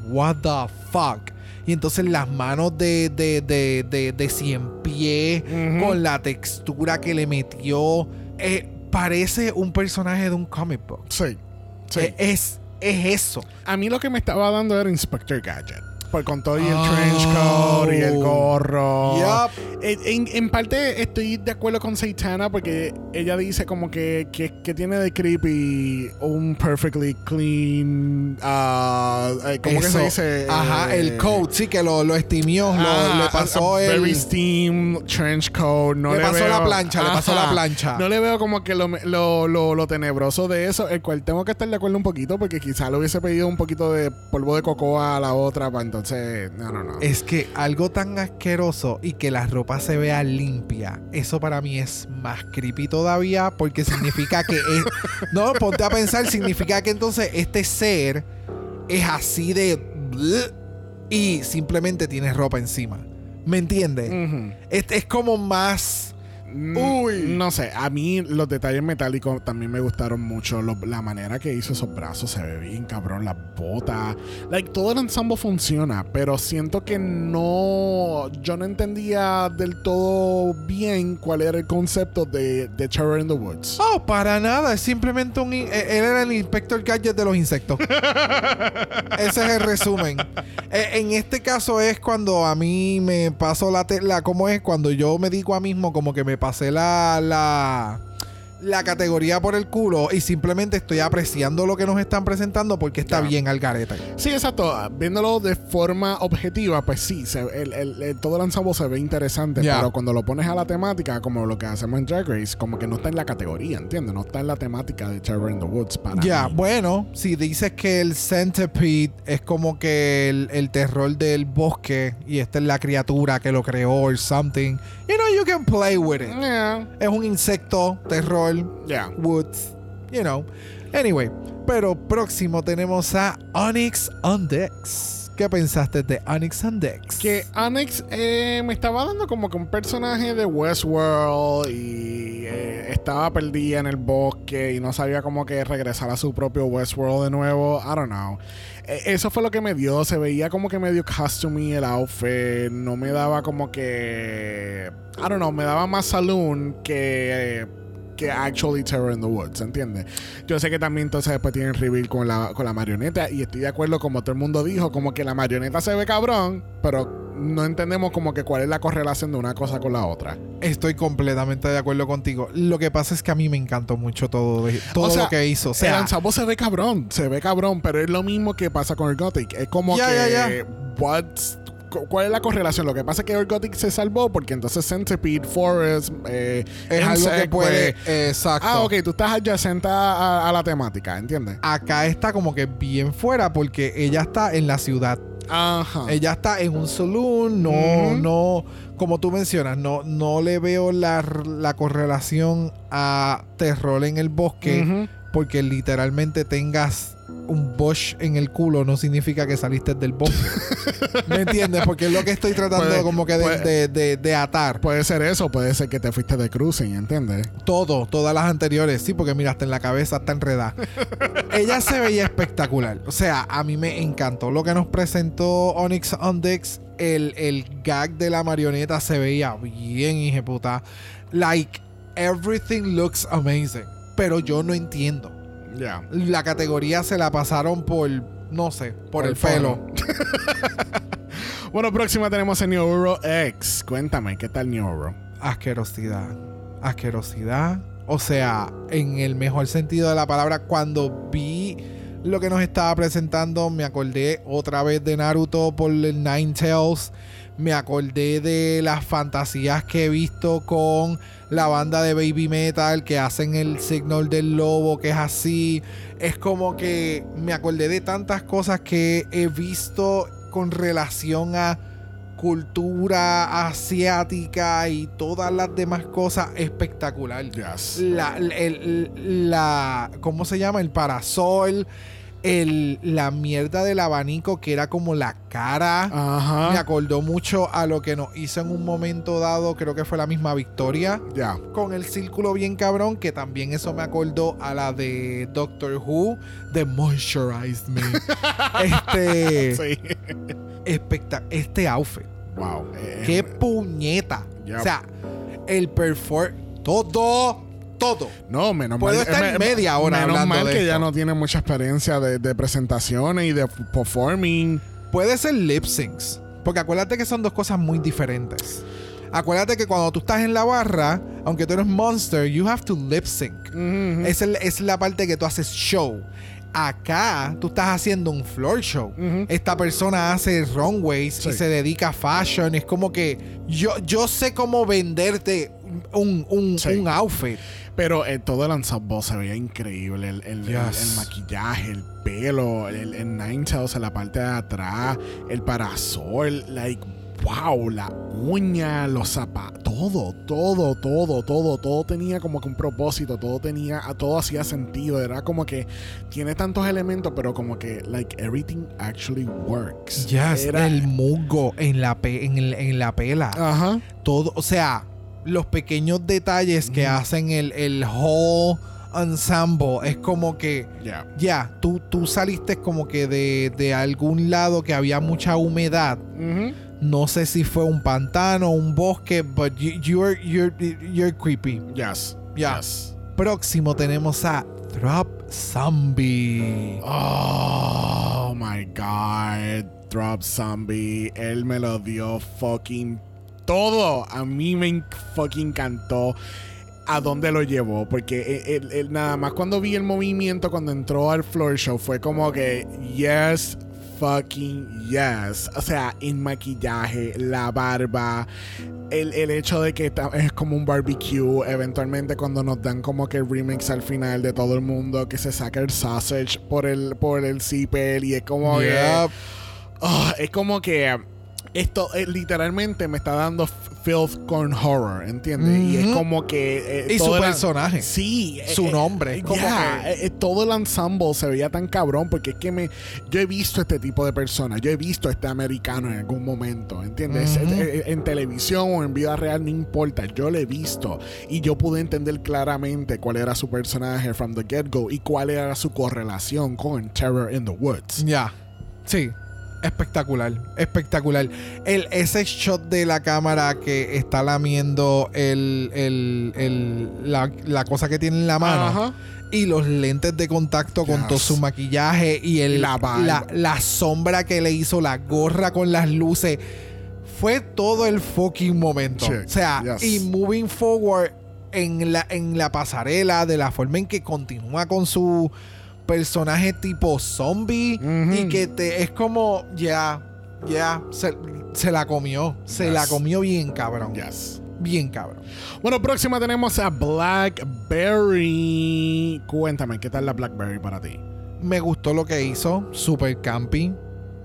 what the fuck. Y entonces las manos de, de, de, de, de cien pie, Ujú. con la textura que le metió, eh, parece un personaje de un comic book. Sí. Sí. Eh, es, es eso. a mí lo que me estaba dando era Inspector Gadget. Por con todo y el Oh. trench coat y el gorro. Yup. En, parte estoy de acuerdo con Saitana porque ella dice como que, que, que tiene de creepy un perfectly clean. ah, eh, ¿Cómo que se dice? Ajá, Eh, el coat, sí, que lo, lo estimió, lo- Ajá, le pasó a- a el... Very steam trench coat. No Le le, pasó veo- la plancha, le pasó la plancha. No le veo como que lo, lo, lo, lo tenebroso de eso, el cual tengo que estar de acuerdo un poquito porque quizá le hubiese pedido un poquito de polvo de cocoa a la otra para entonces. No, no, no. Es que algo tan asqueroso y que la ropa se vea limpia, eso para mí es más creepy todavía porque significa que es... No, ponte a pensar, significa que entonces este ser es así de... y simplemente tiene ropa encima. ¿Me entiendes? Es, es como más... Mm, Uy. No sé, a mí los detalles metálicos también me gustaron mucho. Lo- la manera que hizo esos brazos se ve bien cabrón, las botas. Like, todo el ensamble funciona, pero siento que no. Yo no entendía del todo bien cuál era el concepto de, de Terror in the Woods. Oh, para nada, es simplemente un... eh, Él era el inspector gadget de los insectos. Ese es el resumen. Eh, en este caso es cuando a mí me pasó la... te- la ¿Cómo es? Cuando yo me digo a mismo como que me pasé la... la la categoría por el culo y simplemente estoy apreciando lo que nos están presentando porque está bien al garete. Sí, exacto. Viéndolo de forma objetiva, pues sí, se- el, el- el- todo se ve interesante, pero cuando lo pones a la temática, como lo que hacemos en Drag Race, como que no está en la categoría, ¿entiendes? No está en la temática de Terror in the Woods para Ya, bueno, si dices que el centipede es como que el, el terror del bosque y esta es la criatura que lo creó or something, you know, you can play with it. Es un insecto, terror, yeah. woods, you know. Anyway, pero próximo tenemos a Onyx on Dex. ¿Qué pensaste de Onyx on Dex? Que Onyx eh, me estaba dando como que un personaje de Westworld y eh, estaba perdida en el bosque y no sabía como que regresar a su propio Westworld de nuevo. I don't know. Eh, eso fue lo que me dio. Se veía como que medio costumey el outfit. No me daba como que. I don't know. Me daba más saloon que. Que actually Terror in the Woods, ¿entiendes? Yo sé que también entonces después tienen reveal con la, con la marioneta y estoy de acuerdo como todo el mundo dijo, como que la marioneta se ve cabrón, pero no entendemos como que cuál es la correlación de una cosa con la otra. Estoy completamente de acuerdo contigo. Lo que pasa es que a mí me encantó mucho todo, todo O sea, lo que hizo. O el ensamble se ve cabrón, se ve cabrón, pero es lo mismo que pasa con el Gothic. Es como que... what's- cu- ¿Cuál es la correlación? Lo que pasa es que Gothic se salvó porque entonces Centipede, Forest, eh, es algo que puede. pues, exacto. Ah, ok, tú estás adyacente a, a la temática, ¿entiendes? Acá está como que bien fuera porque ella está en la ciudad. Ajá. Ella está en un saloon, no, no, como tú mencionas, no, no le veo la, la correlación a terror en el bosque, porque literalmente tengas un bush en el culo no significa que saliste del bosque. ¿Me entiendes? Porque es lo que estoy tratando Puede- como que de, puede- de- de- de atar. Puede ser eso, puede ser que te fuiste de cruising, ¿entiendes? Todo, todas las anteriores, sí, porque mira, hasta en la cabeza está enredada. Ella se veía espectacular. O sea, a mí me encantó lo que nos presentó Onyx on Dex. El, el gag de la marioneta se veía bien, hijeputa. Like, everything looks amazing. Pero yo no entiendo. Ya. La categoría se la pasaron por, no sé, por, Por el, el pelo. Bueno, próxima tenemos a Neuro X. Cuéntame, ¿qué tal Neuro? asquerosidad. Asquerosidad. O sea, en el mejor sentido de la palabra, cuando vi lo que nos estaba presentando, me acordé otra vez de Naruto por el Nine Tails. Me acordé de las fantasías que he visto con la banda de Baby Metal que hacen el signal del lobo, que es así. Es como que me acordé de tantas cosas que he visto con relación a cultura asiática y todas las demás cosas espectacular. Yes. La, el- la- ¿cómo se llama? El parasol, el, la mierda del abanico que era como la cara. Me acordó mucho a lo que nos hizo en un momento dado, creo que fue la misma Victoria, Ya. con el círculo bien cabrón, que también eso me acordó a la de Doctor Who, de Moisturize Me. este, Sí. espectac- este outfit. Wow. Eh, ¡Qué puñeta! Yep. O sea, el perform... Todo, todo. No, menos Puedo mal. estar eh, media hora Menos hablando mal de que esto. ya no tiene mucha experiencia de, de presentaciones y de performing. Puede ser lip syncs. Porque acuérdate que son dos cosas muy diferentes. Acuérdate que cuando tú estás en la barra, aunque tú eres monster, you have to lip sync. Es, el- es la parte que tú haces show. Acá tú estás haciendo un floor show. Esta persona hace runways Sí. y se dedica a fashion. Es como que yo, yo sé cómo venderte un, un, Sí. un outfit. Pero eh, todo el ensemble se veía increíble. El, el- el- Yes. el maquillaje, el pelo, el, el nine en la parte de atrás, el parasol, like, wow, la uña, los zapatos, todo, todo, todo, todo, todo tenía como que un propósito, todo tenía, todo hacía sentido. Era como que tiene tantos elementos, pero como que, like, everything actually works. Yes, Era- el musgo en la, pe- en, en la pela. Ajá. todo, o sea, los pequeños detalles que hacen el, el whole ensemble es como que Ya. ya, tú, tú saliste como que de, de algún lado que había mucha humedad. No sé si fue un pantano, un bosque, but you- you're, you're, you're creepy. Yes. Yes. Próximo tenemos a Drop Zombie. Oh my god. Drop Zombie. Él me lo dio fucking todo. A mí me fucking encantó. A dónde lo llevó, porque él- él- él- nada más cuando vi el movimiento, cuando entró al floor show, fue como que, yes, fucking yes. O sea, en maquillaje, la barba, el, el hecho de que es como un barbecue, eventualmente cuando nos dan como que el remix al final de todo el mundo, que se saca el sausage por el, por el zipper y es como que... Ah, es como que esto eh, literalmente me está dando filth con horror, ¿entiendes? Y es como que... eh, Y su personaje. Sí. Su eh, nombre, eh, como ya, que- eh, todo el ensemble se veía tan cabrón porque es que me... Yo he visto este tipo de personas. Yo he visto este americano en algún momento, ¿entiendes? En televisión o en vida real, no importa. Yo lo he visto. Y yo pude entender claramente cuál era su personaje from the get-go y cuál era su correlación con Terror in the Woods. Ya. Sí. Espectacular. Espectacular. El, ese shot de la cámara que está lamiendo el, el- el- la, la cosa que tiene en la mano. Ajá. Y los lentes de contacto con todo su maquillaje y el, La la, la sombra que le hizo, la gorra con las luces. Fue todo el fucking momento. Check. O sea, Yes. y moving forward en la, en la pasarela, de la forma en que continúa con su personaje tipo zombie y que te es como, ya, ya, se, se la comió. Se Yes. la comió bien cabrón. Yes. Bien cabrón. Bueno, próxima tenemos a Blackberry. Cuéntame, ¿qué tal la Blackberry para ti? Me gustó lo que hizo, super camping.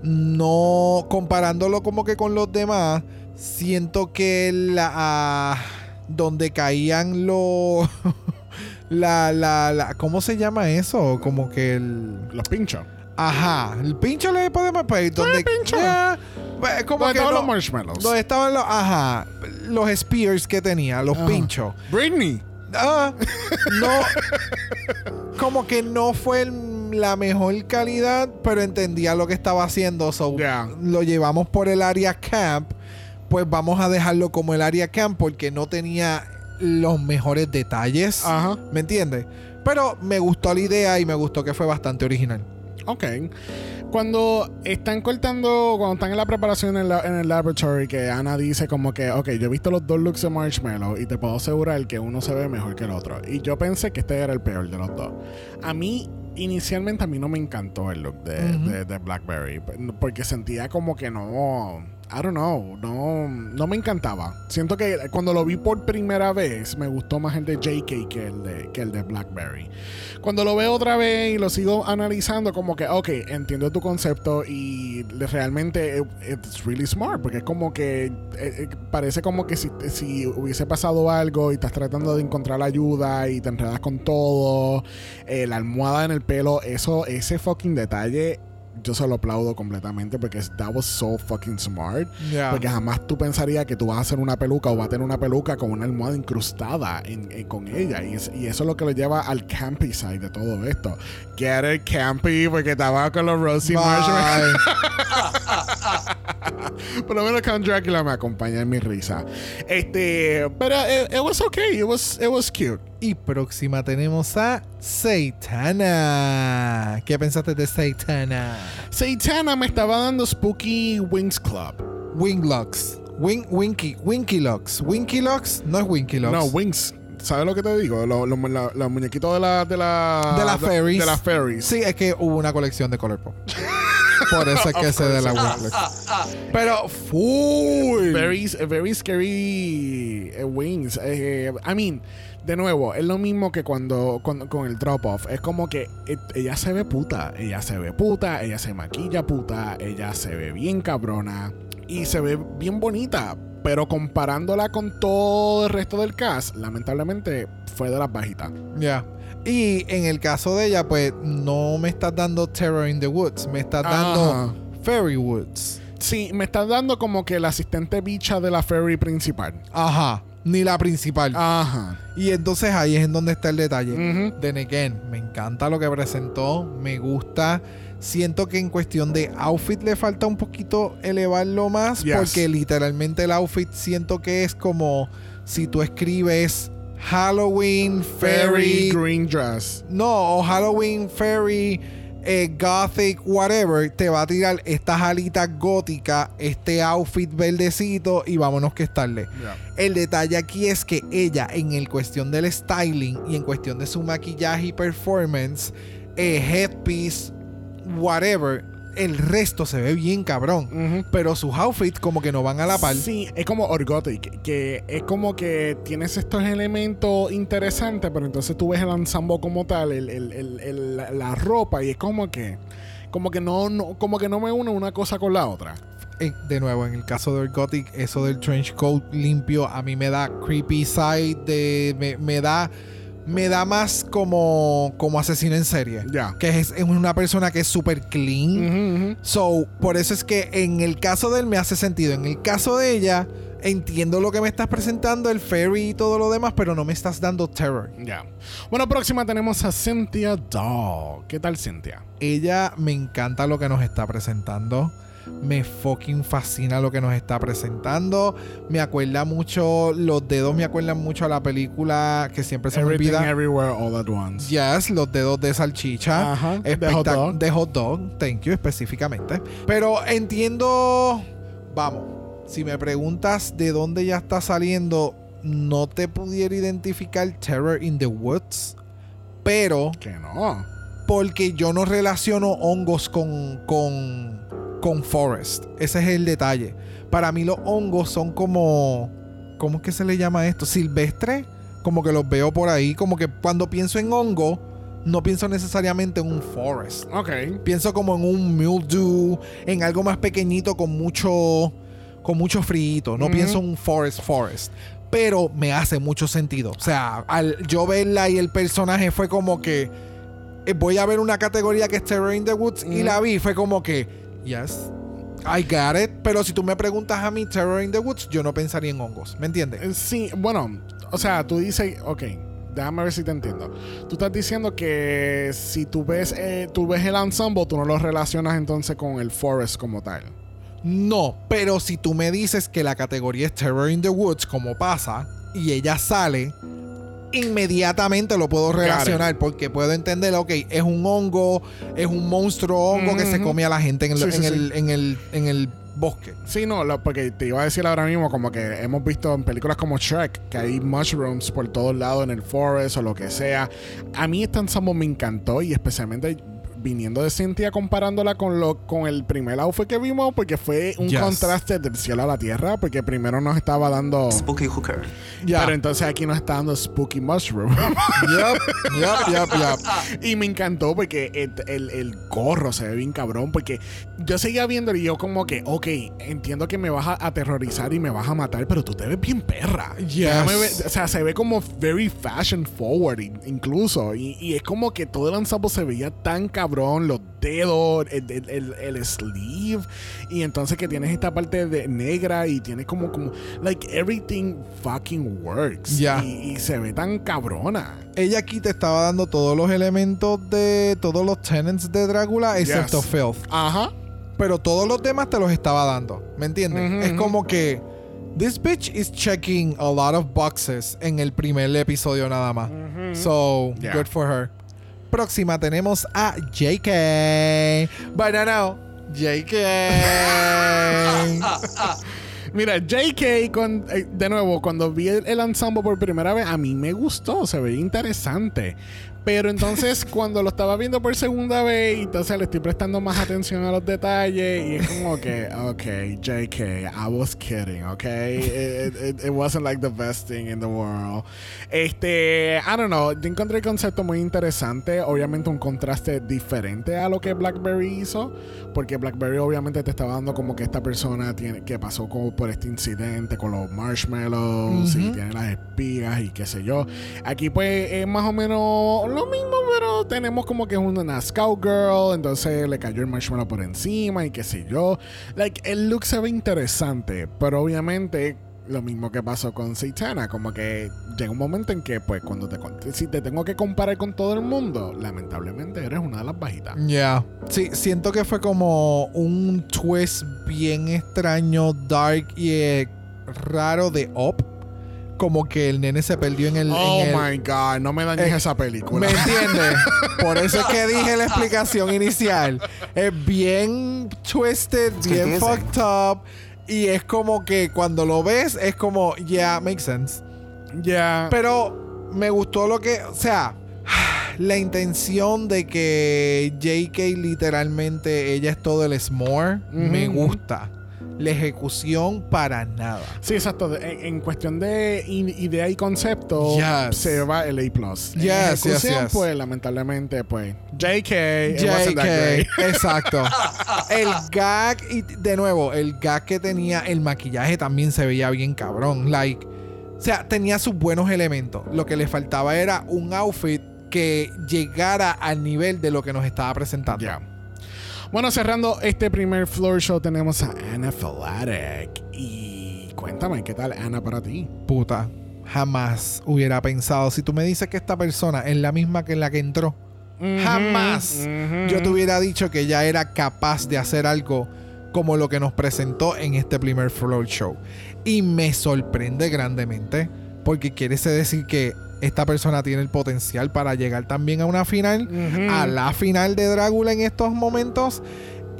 No comparándolo como que con los demás, siento que la ah, donde caían los la, la, la ¿cómo se llama eso? Como que el Los pinchos. ajá, el pincho le podemos pedir donde pincho. Ya, pues, como ¿Dónde que estaban no- los marshmallows? donde estaban los ajá, los spears que tenía, los pinchos. Britney. Ah, no. Como que no fue el- la mejor calidad, pero entendía lo que estaba haciendo. So, lo llevamos por el área camp. Pues vamos a dejarlo como el área camp porque no tenía los mejores detalles. Ajá. ¿Me entiendes? Pero me gustó la idea y me gustó que fue bastante original. Ok. Cuando están cortando, cuando están en la preparación en, la- en el laboratory, que Ana dice como que, ok, yo he visto los dos looks de Marshmallow y te puedo asegurar que uno se ve mejor que el otro. Y yo pensé que este era el peor de los dos. A mí, inicialmente, a mí no me encantó el look de, de Blackberry, porque sentía como que no... I don't know, no, no me encantaba. Siento que cuando lo vi por primera vez, me gustó más el de JK que el de, que el de Blackberry. Cuando lo veo otra vez y lo sigo analizando, como que, ok, entiendo tu concepto y realmente it- it's really smart, porque es como que eh, eh, parece como que si, si hubiese pasado algo y estás tratando de encontrar ayuda y te enredas con todo, eh, la almohada en el pelo, eso, ese fucking detalle. Yo se lo aplaudo completamente porque that was so fucking smart. Yeah. Porque jamás tú pensarías que tú vas a hacer una peluca o vas a tener una peluca con una almohada incrustada en, en- con ella. Y, es- y eso es lo que lo lleva al campy side de todo esto. Get it campy porque estaba con los Rosie Marshmallows. Por lo menos Count Dracula me acompaña en mi risa. Este, pero it, it was okay. It was, it was cute. Y próxima tenemos a Saitana. ¿Qué pensaste de Saitana? Saitana me estaba dando Spooky Wings Club. Winglocks. Wing, Winky, Winky Locks. Winky Locks no es Winky Locks. No, Wings. ¿Sabes lo que te digo? Los lo, la- los muñequitos de la... De la, De las fairies. De las fairies. Sí, es que hubo una colección de Color Pop. Por eso es que se de la Winglocks. Pero full. very, very scary eh, wings. Eh, I mean, de nuevo, es lo mismo que cuando, con el drop off. Es como que eh, ella se ve puta, ella se ve puta, ella se maquilla puta, ella se ve bien cabrona y se ve bien bonita. Pero comparándola con todo el resto del cast, lamentablemente fue de las bajitas. Ya. Y en el caso de ella, pues no me estás dando Terror in the Woods, me estás dando Ajá. Fairy Woods. Sí, me estás dando como que la asistente bicha de la ferry principal. Ajá. Ni la principal. Ajá. Y entonces ahí es en donde está el detalle. Ujú. Then again, me encanta lo que presentó, me gusta. Siento que en cuestión de outfit le falta un poquito elevarlo más, Yes. porque literalmente el outfit siento que es como si tú escribes Halloween, Fairy Fairy, green dress. no, o Halloween, Fairy, eh, Gothic, whatever, te va a tirar estas alitas góticas, este outfit verdecito y vámonos que estarle. El detalle aquí es que ella, en el cuestión del styling y en cuestión de su maquillaje y performance, eh, headpiece, whatever, el resto se ve bien cabrón. Pero sus outfits como que no van a la par. Sí, es como Orgotic, que es como que tienes estos elementos interesantes, pero entonces tú ves el ensamble como tal, el, el- el- la- la ropa, y es como que, como que no, no, como que no me une una cosa con la otra. Eh, de nuevo, en el caso de Gothic, eso del trench coat limpio a mí me da creepy side, de, me, me da me da más como, como asesino en serie. Ya. Que es, es una persona que es súper clean. So, por eso es que en el caso de él me hace sentido. En el caso de ella, entiendo lo que me estás presentando, el fairy y todo lo demás, pero no me estás dando terror. Ya. Bueno, próxima tenemos a Cynthia Dog. ¿Qué tal, Cynthia? Ella me encanta lo que nos está presentando. Me fucking fascina lo que nos está presentando. Me acuerda mucho, los dedos me acuerdan mucho a la película que siempre se me Everything olvida. Everywhere All at Once. Yes, los dedos de salchicha. Ajá, de Espectac- hot dog. De hot dog, thank you específicamente. Pero entiendo, vamos, si me preguntas de dónde ya está saliendo, no te pudiera identificar Terror in the Woods, pero Que no. porque yo no relaciono hongos con, con, con forest. Ese es el detalle. Para mí los hongos son como, ¿cómo es que se le llama esto? Silvestre. Como que los veo por ahí. Como que cuando pienso en hongo, no pienso necesariamente en un forest. Ok. Pienso como en un mildew, en algo más pequeñito con mucho, con mucho frío. No pienso en un forest forest. Pero me hace mucho sentido. O sea, al yo verla y el personaje fue como que eh, voy a ver una categoría que es Terror in the Woods y la vi. Fue como que, yes, I got it. Pero si tú me preguntas a mí Terror in the Woods, yo no pensaría en hongos. ¿Me entiendes? Eh, Sí, bueno, o sea, tú dices, ok, déjame ver si te entiendo. Tú estás diciendo que si tú ves, eh, tú ves el ensemble, tú no lo relacionas entonces con el forest como tal. No, pero si tú me dices que la categoría es Terror in the Woods, como pasa, y ella sale, inmediatamente lo puedo relacionar porque puedo entender, ok, es un hongo, es un monstruo hongo que se come a la gente en el, Sí, en sí, el, sí. en el, en el bosque. Sí, no, lo- porque te iba a decir ahora mismo como que hemos visto en películas como Shrek que hay mushrooms por todos lados en el forest o lo que sea. A mí este ensemble me encantó y especialmente viniendo de Cynthia comparándola con lo con el primer outfit que vimos, porque fue un Yes. contraste del cielo a la tierra, porque primero nos estaba dando. Spooky hooker. Ya. Pero entonces aquí nos está dando Spooky Mushroom. Yup, yup, yup. y me encantó porque el, el- el gorro se ve bien cabrón. Porque yo seguía viendo y yo, como que, ok, entiendo que me vas a aterrorizar y me vas a matar, pero tú te ves bien perra. Yes. Ver- o sea, se ve como very fashion forward in- incluso. Y, y es como que todo el ensemble se veía tan cabrón, los dedos, el, el- el- el sleeve. Y entonces que tienes esta parte de negra y tienes como, como, like everything fucking works. Ya. Y, y se ve tan cabrona. Ella aquí te estaba dando todos los elementos de todos los tenants de Drácula, excepto Yes. Filth. Ajá. Pero todos los demás te los estaba dando. ¿Me entiendes? Es como que. This bitch is checking a lot of boxes en el primer episodio nada más. So, Yeah. good for her. Próxima tenemos a JK. No. JK. Mira, JK, con, eh, de nuevo, cuando vi el, el ensemble por primera vez, a mí me gustó, se veía interesante. Pero entonces, cuando lo estaba viendo por segunda vez, entonces le estoy prestando más atención a los detalles y es como que, ok, JK, I was kidding, ok? It, it- it wasn't like the best thing in the world. Este, I don't know, yo encontré el concepto muy interesante, obviamente un contraste diferente a lo que Blackberry hizo, porque Blackberry obviamente te estaba dando como que esta persona tiene, que pasó como por este incidente con los marshmallows y Ujú. tiene las espigas y qué sé yo. Aquí pues es más o menos lo mismo, pero tenemos como que es una scout girl, entonces le cayó el marshmallow por encima y qué sé yo. Like, el look se ve interesante, pero obviamente lo mismo que pasó con Saitana, como que llega un momento en que pues cuando te con- si te tengo que comparar con todo el mundo, lamentablemente eres una de las bajitas. Yeah. Sí, siento que fue como un twist bien extraño, dark y eh, raro de Up. Como que el nene se perdió en el. Oh en el- my god, no me dañes Eh, esa película. ¿Me entiendes? Por eso es que dije la explicación inicial. Es bien twisted, bien fucked up. Y es como que cuando lo ves, es como, yeah, makes sense. Ya. Pero me gustó lo que, o sea, la intención de que JK literalmente ella es todo el s'more, me gusta. La ejecución para nada. Sí, exacto. En, en cuestión de idea y concepto, Yes. se va el A+. Yes, ejecución, yes. pues, lamentablemente, pues, JK, JK, exacto. El gag, y de nuevo, el gag que tenía, el maquillaje también se veía bien cabrón. Like, o sea, tenía sus buenos elementos. Lo que le faltaba era un outfit que llegara al nivel de lo que nos estaba presentando. Bueno, cerrando este primer floor show, tenemos a Anna Falatic. Y cuéntame, ¿qué tal Anna para ti? Puta, jamás hubiera pensado. Si tú me dices que esta persona es la misma que la que entró, jamás yo te hubiera dicho que ella era capaz de hacer algo como lo que nos presentó en este primer floor show. Y me sorprende grandemente porque quiere decir que esta persona tiene el potencial para llegar también a una final, a la final de Drácula en estos momentos.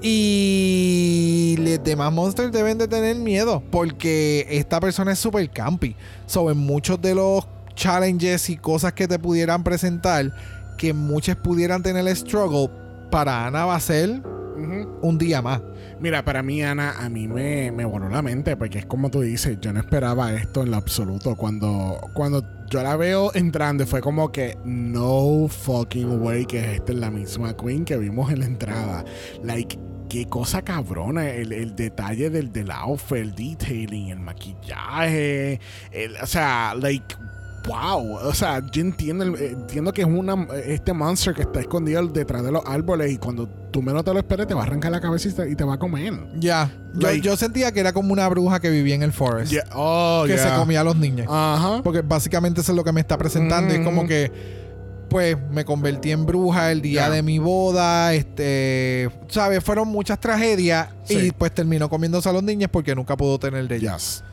Y los demás monsters deben de tener miedo porque esta persona es súper campy. So, en muchos de los challenges y cosas que te pudieran presentar, que muchos pudieran tener el struggle, para Ana va a ser un día más. Mira, para mí, Ana, a mí me, me voló la mente, porque es como tú dices, yo no esperaba esto en lo absoluto. Cuando, cuando yo la veo entrando, fue como que no fucking way que esta es la misma Queen que vimos en la entrada. Like, qué cosa cabrona, el, el detalle del, del outfit, el detailing, el maquillaje, el- o sea, like. Wow, o sea, yo entiendo, eh, entiendo que es una este monster que está escondido detrás de los árboles y cuando tú menos te lo esperes te va a arrancar la cabeza y te, y te va a comer. Ya. Yo, Like- yo sentía que era como una bruja que vivía en el forest. Yeah. Oh, que se comía a los niños. Ajá. Porque básicamente eso es lo que me está presentando. Es como Mm. que, pues, me convertí en bruja el día de mi boda. Este, ¿sabes? Fueron muchas tragedias. Sí. Y pues terminó comiéndose a los niños porque nunca pudo tener de ellos. Yes.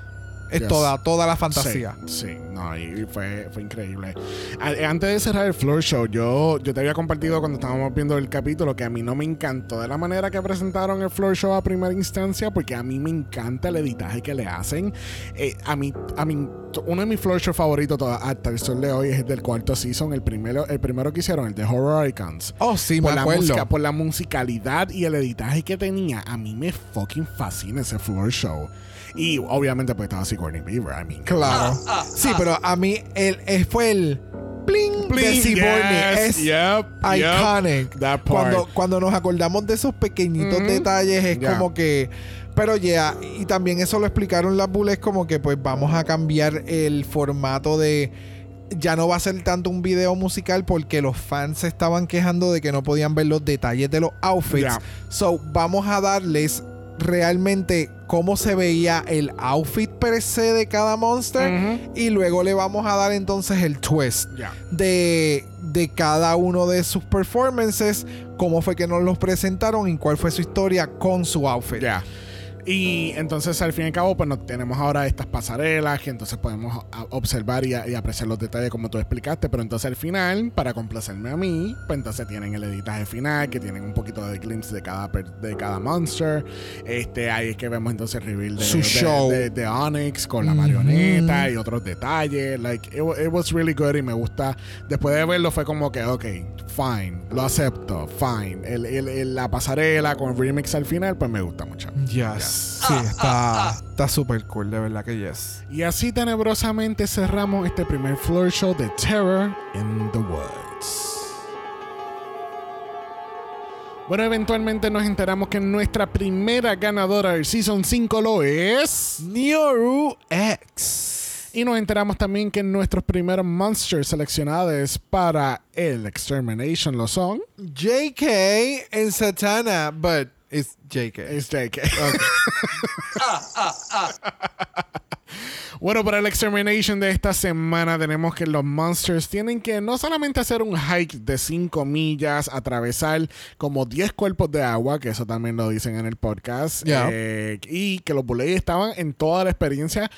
Es Yes. toda, toda la fantasía. Sí, sí, no, y fue, fue increíble. A- Antes de cerrar el floor show, yo, yo te había compartido cuando estábamos viendo el capítulo que a mí no me encantó de la manera que presentaron el floor show a primera instancia, porque a mí me encanta el editaje que le hacen. Eh, a mí, a mí, uno de mis floor show favoritos hasta el sol de hoy es el del cuarto season, el primero, el primero que hicieron, el de Horror Icons. Oh, sí, por me la acuerdo. música, por la musicalidad y el editaje que tenía, a mí me fucking fascina ese floor show. Y obviamente pues estaba Sigourney Beaver, I mean. Claro. sí, pero a mí el, el- fue el bling, de Bling, Sigourney. yes, es yep, iconic. yep, that part. Cuando, cuando nos acordamos de esos pequeñitos detalles, es Yeah. como que. Pero ya, y también eso lo explicaron las bullets, como que pues vamos a cambiar el formato de. Ya no va a ser tanto un video musical porque los fans se estaban quejando de que no podían ver los detalles de los outfits. Yeah. So, vamos a darles realmente cómo se veía el outfit per se de cada monster y luego le vamos a dar entonces el twist de, de cada uno de sus performances, cómo fue que nos los presentaron y cuál fue su historia con su outfit. Y entonces al fin y al cabo, pues no, tenemos ahora estas pasarelas que entonces podemos observar y, y apreciar los detalles como tú explicaste. Pero entonces al final, para complacerme a mí, pues entonces tienen el editaje final, que tienen un poquito de glimpse de cada, de cada monster. Este, ahí es que vemos entonces el reveal de, Su de- show. de, de Onyx con la marioneta y otros detalles. Like, it, it was really good y me gusta. Después de verlo fue como que, ok, fine, lo acepto, fine. El, el- el- la pasarela con remix al final, pues me gusta mucho. Yes. Sí, está está súper cool, de verdad que yes. Y así tenebrosamente cerramos este primer floor show de Terror in the Woods. Bueno, eventualmente nos enteramos que nuestra primera ganadora del Season 5 lo es. Nioru X. Y nos enteramos también que nuestros primeros monsters seleccionados para el Extermination lo son. JK en Satana, but it's JK. Es JK. Bueno, para el Extermination de esta semana tenemos que los monsters tienen que no solamente hacer un hike de 5 millas, atravesar como 10 cuerpos de agua, que eso también lo dicen en el podcast, Yeah. eh, y que los bullets estaban en toda la experiencia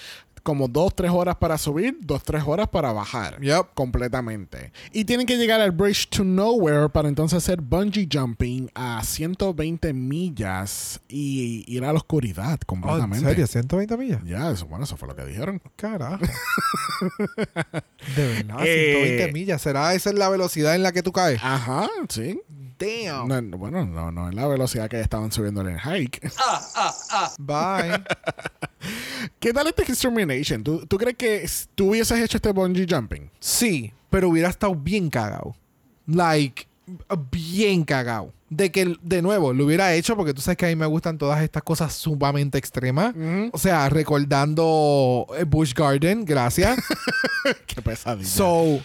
como 2-3 horas para subir, 2-3 horas para bajar. Yep. Completamente. Y tienen que llegar al Bridge to Nowhere para entonces hacer bungee jumping a 120 millas y ir a la oscuridad Oh, ¿En completamente. serio? ¿120 millas? Ya, eso, bueno, eso fue lo que dijeron. Carajo. De verdad, Eh, 120 millas. ¿Será esa es la velocidad en la que tú caes? Ajá, sí. Damn. No, no, bueno, no, no es la velocidad que estaban subiendo en el hike. Bye. ¿Qué tal este Extermination? ¿Tú, ¿Tú crees que tú hubieses hecho este bungee jumping? Sí, pero hubiera estado bien cagado. Like, bien cagado. De que, de nuevo, lo hubiera hecho porque tú sabes que a mí me gustan todas estas cosas sumamente extremas. O sea, recordando eh, Bush Garden, gracias. Qué pesadilla. so,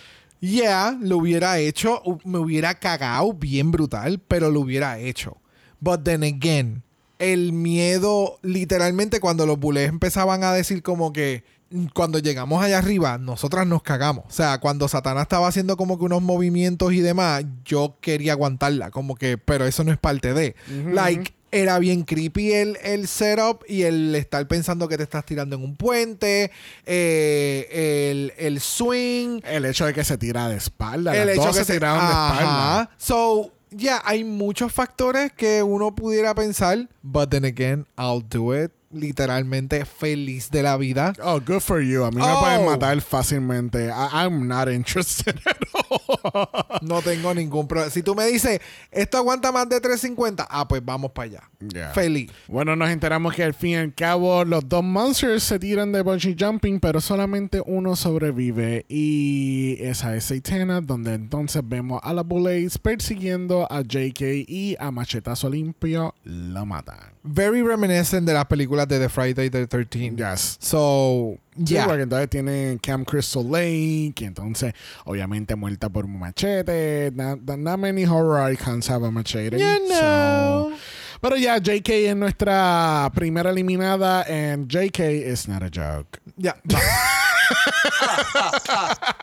yeah, lo hubiera hecho. Me hubiera cagado bien brutal, pero lo hubiera hecho. But then again, el miedo, literalmente, cuando los bullets empezaban a decir como que mm, cuando llegamos allá arriba, nosotras nos cagamos. O sea, cuando Satanás estaba haciendo como que unos movimientos y demás, yo quería aguantarla, como que, pero eso no es parte de. Like, era bien creepy el, el setup y el estar pensando que te estás tirando en un puente, eh, el, el swing, el hecho de que se tira de espalda. el hecho dos que se tiraron de espalda. So, yeah, hay muchos factores que uno pudiera pensar, but then again, I'll do it. Literalmente feliz de la vida. Oh, good for you. A mí me Oh. pueden matar fácilmente. I- I'm not interested at all. No tengo ningún problema. Si tú me dices, esto aguanta más de 350, ah, pues vamos para allá. Yeah. Feliz. Bueno, nos enteramos que al fin y al cabo los dos monsters se tiran de bungee jumping, pero solamente uno sobrevive. Y esa es Satana, donde entonces vemos a la Bullets persiguiendo a JK y a Machetazo Limpio lo matan. Very reminiscent de las películas de The Friday the 13th. Yes. So, Sí, yeah. porque entonces tiene Cam Crystal Lake, y entonces, obviamente, muerta por un machete. Not, not many horror icons have a machete. You know. So- pero ya, JK es nuestra primera eliminada, and JK is not a joke. Ya.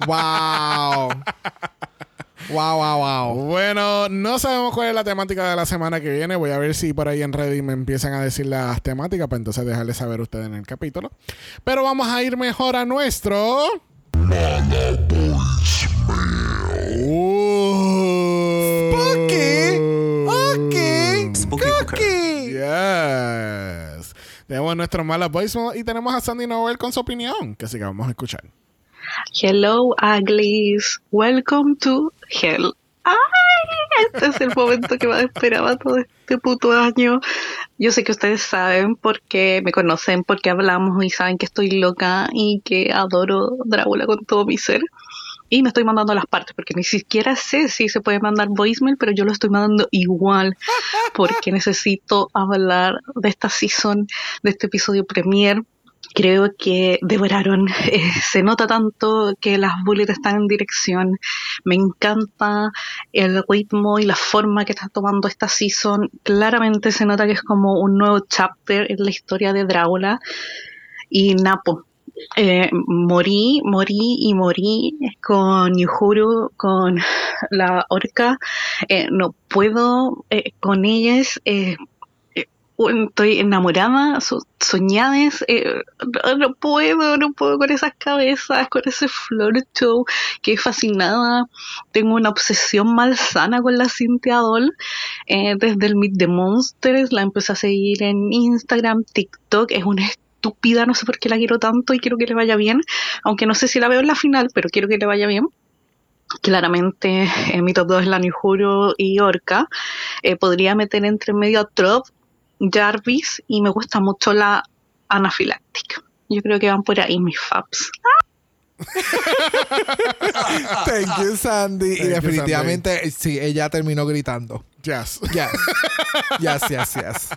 wow. Wow, wow, wow. Bueno, no sabemos cuál es la temática de la semana que viene. Voy a ver si por ahí en Reddit me empiezan a decir las temáticas para entonces dejarles saber a ustedes en el capítulo. Pero vamos a ir mejor a nuestro. Uh. Spooky. Ok. Spooky. Cookie. Yes. Tenemos nuestro mala voicemail y tenemos a Sandy Noel con su opinión, que así que vamos a escuchar. Hello, uglies. Welcome to hell. ¡Ay! Este es el momento que más esperaba todo este puto año. Yo sé que ustedes saben porque me conocen, porque hablamos y saben que estoy loca y que adoro Drácula con todo mi ser. Y me estoy mandando las partes porque ni siquiera sé si se puede mandar voicemail, pero yo lo estoy mandando igual porque necesito hablar de esta season, de este episodio premier creo que devoraron. Eh, se nota tanto que las bullets están en dirección. Me encanta el ritmo y la forma que está tomando esta season. Claramente se nota que es como un nuevo chapter en la historia de Drácula. Y Napo. Eh, morí, morí y morí con Yuhuru, con la orca. Eh, no puedo eh, con ellas. Eh, estoy enamorada, so, soñadas, eh, no, puedo, no puedo con esas cabezas, con ese floor show, que fascinada, tengo una obsesión malsana con la Cynthia Doll, eh, desde el Meet the Monsters, la empecé a seguir en Instagram, TikTok, es una estúpida, no sé por qué la quiero tanto y quiero que le vaya bien, aunque no sé si la veo en la final, pero quiero que le vaya bien claramente en mi top 2 es la Juro y Orca. Eh, podría meter entre medio a Trop, Jarvis y me gusta mucho la anafiláctica. Yo creo que van por ahí mis faps. Thank you, Sandy. Thank y you, definitivamente, sí, ella terminó gritando. Yes. Yes. yes, yes, yes.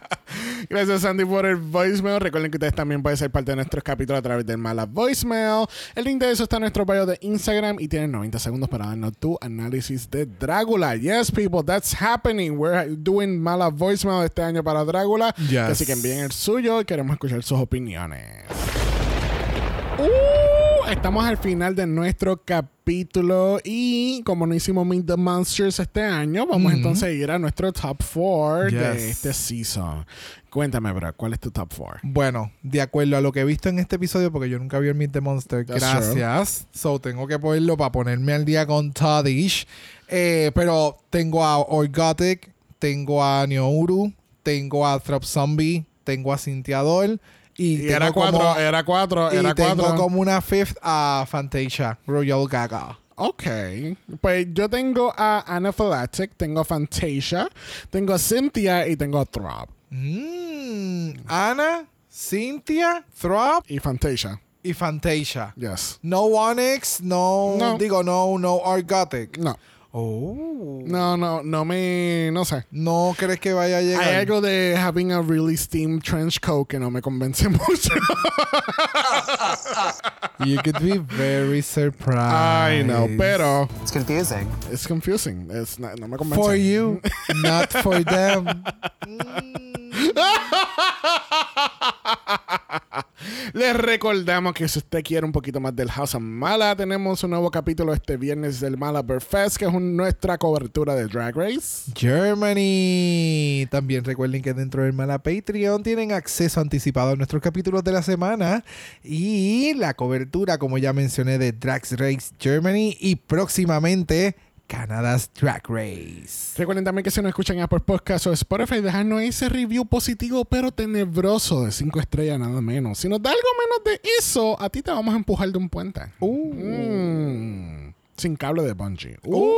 Gracias, Sandy, por el voicemail. Recuerden que ustedes también pueden ser parte de nuestros capítulos a través del Mala Voicemail. El link de eso está en nuestro bio de Instagram y tienen 90 segundos para darnos tu análisis de Drácula. Yes, people, that's happening. We're doing Mala Voicemail este año para Drácula. Yes. Así que envíen el suyo y queremos escuchar sus opiniones. Uh, estamos al final de nuestro capítulo y como no hicimos Meet the Monsters este año, vamos entonces a ir a nuestro top 4 Yes. de este season. Cuéntame, bro, ¿cuál es tu top 4? Bueno, de acuerdo a lo que he visto en este episodio, porque yo nunca vi el Meet the Monster, That's gracias. So tengo que ponerlo para ponerme al día con Tadish. Eh, pero tengo a Orgotic, tengo a Neouru, tengo a Throp Zombie, tengo a Cynthia Doll. Y, era como- 4, era 4, y era tengo 4. como una fifth a Fantasia, Royal Gaga. Ok. Pues yo tengo a Anaphylactic, tengo a Fantasia, tengo a Cynthia y tengo a Throb. Mm, Ana, Cynthia, Throp Y Fantasia. y Fantasia. Yes. No Onyx, no, No. digo no, no Orgotic. No. Oh. No, no, no me. No sé. ¿No crees que vaya a llegar? Hay algo de having a really steamed trench coat que no me convence mucho. You could be very surprised. I know, pero It's confusing. it's confusing. It's not- no me convence. For you, not for them. Les recordamos que si usted quiere un poquito más del House of Mala, tenemos un nuevo capítulo este viernes del Mala Bear Fest, que es nuestra cobertura de Drag Race. Germany. También recuerden que dentro del Mala Patreon tienen acceso anticipado a nuestros capítulos de la semana y la cobertura, como ya mencioné, de Drag Race Germany y próximamente Canada's Drag Race. Recuerden también que si nos escuchan en Apple Podcast o Spotify, dejarnos ese review positivo pero tenebroso de 5 estrellas nada menos. Si nos da algo menos de eso, a ti te vamos a empujar de un puente. Mm. Sin cable de bungee. Uh.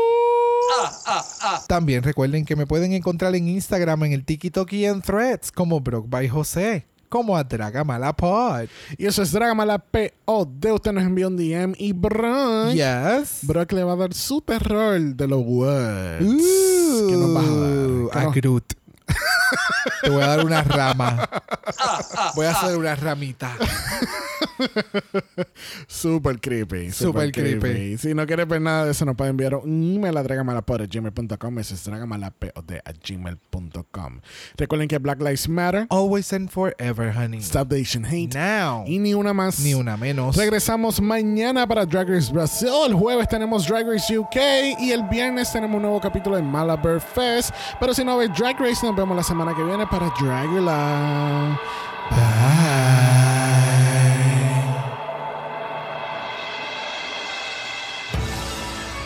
También recuerden que me pueden encontrar en Instagram, en el TikTok y en Threads como Brock by José, como a Dragamalapod. Y eso es Dragamala POD. Usted nos envía un DM y Brock, Yes. Brock le va a dar su terror de los words. ¿Qué nos vas a dar? Uh, ¿Qué a Groot. Te voy a dar una rama. Voy a hacer una ramita. Super creepy. Super creepy. Si no quieres ver nada de eso, nos puede enviar un email a dragamalapod.gmail.com. Eso es dragamalapod a gmail.com. Recuerden que Black Lives Matter, Always and forever, honey. Stop the Asian Hate Now. y ni una más. Ni una menos. Regresamos mañana para Drag Race Brasil. El jueves tenemos Drag Race UK y el viernes tenemos un nuevo capítulo de Malabar Fest. Pero si no ves Drag Race, nos vemos la semana que viene para Dragula.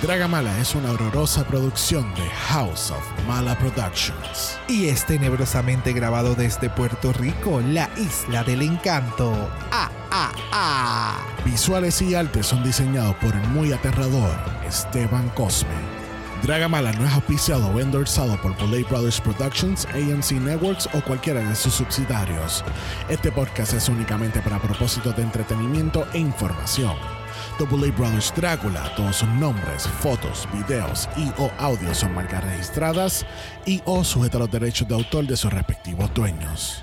Dragamala es una horrorosa producción de House of Mala Productions. Y es tenebrosamente grabado desde Puerto Rico, la isla del encanto. Ah, ah, ah. Visuales y artes son diseñados por el muy aterrador Esteban Cosme. Dragamala no es auspiciado o endorsado por Bullet Brothers Productions, AMC Networks o cualquiera de sus subsidiarios. Este podcast es únicamente para propósitos de entretenimiento e información. The Brothers Drácula, todos sus nombres, fotos, videos y o audios son marcas registradas y o sujeta a los derechos de autor de sus respectivos dueños.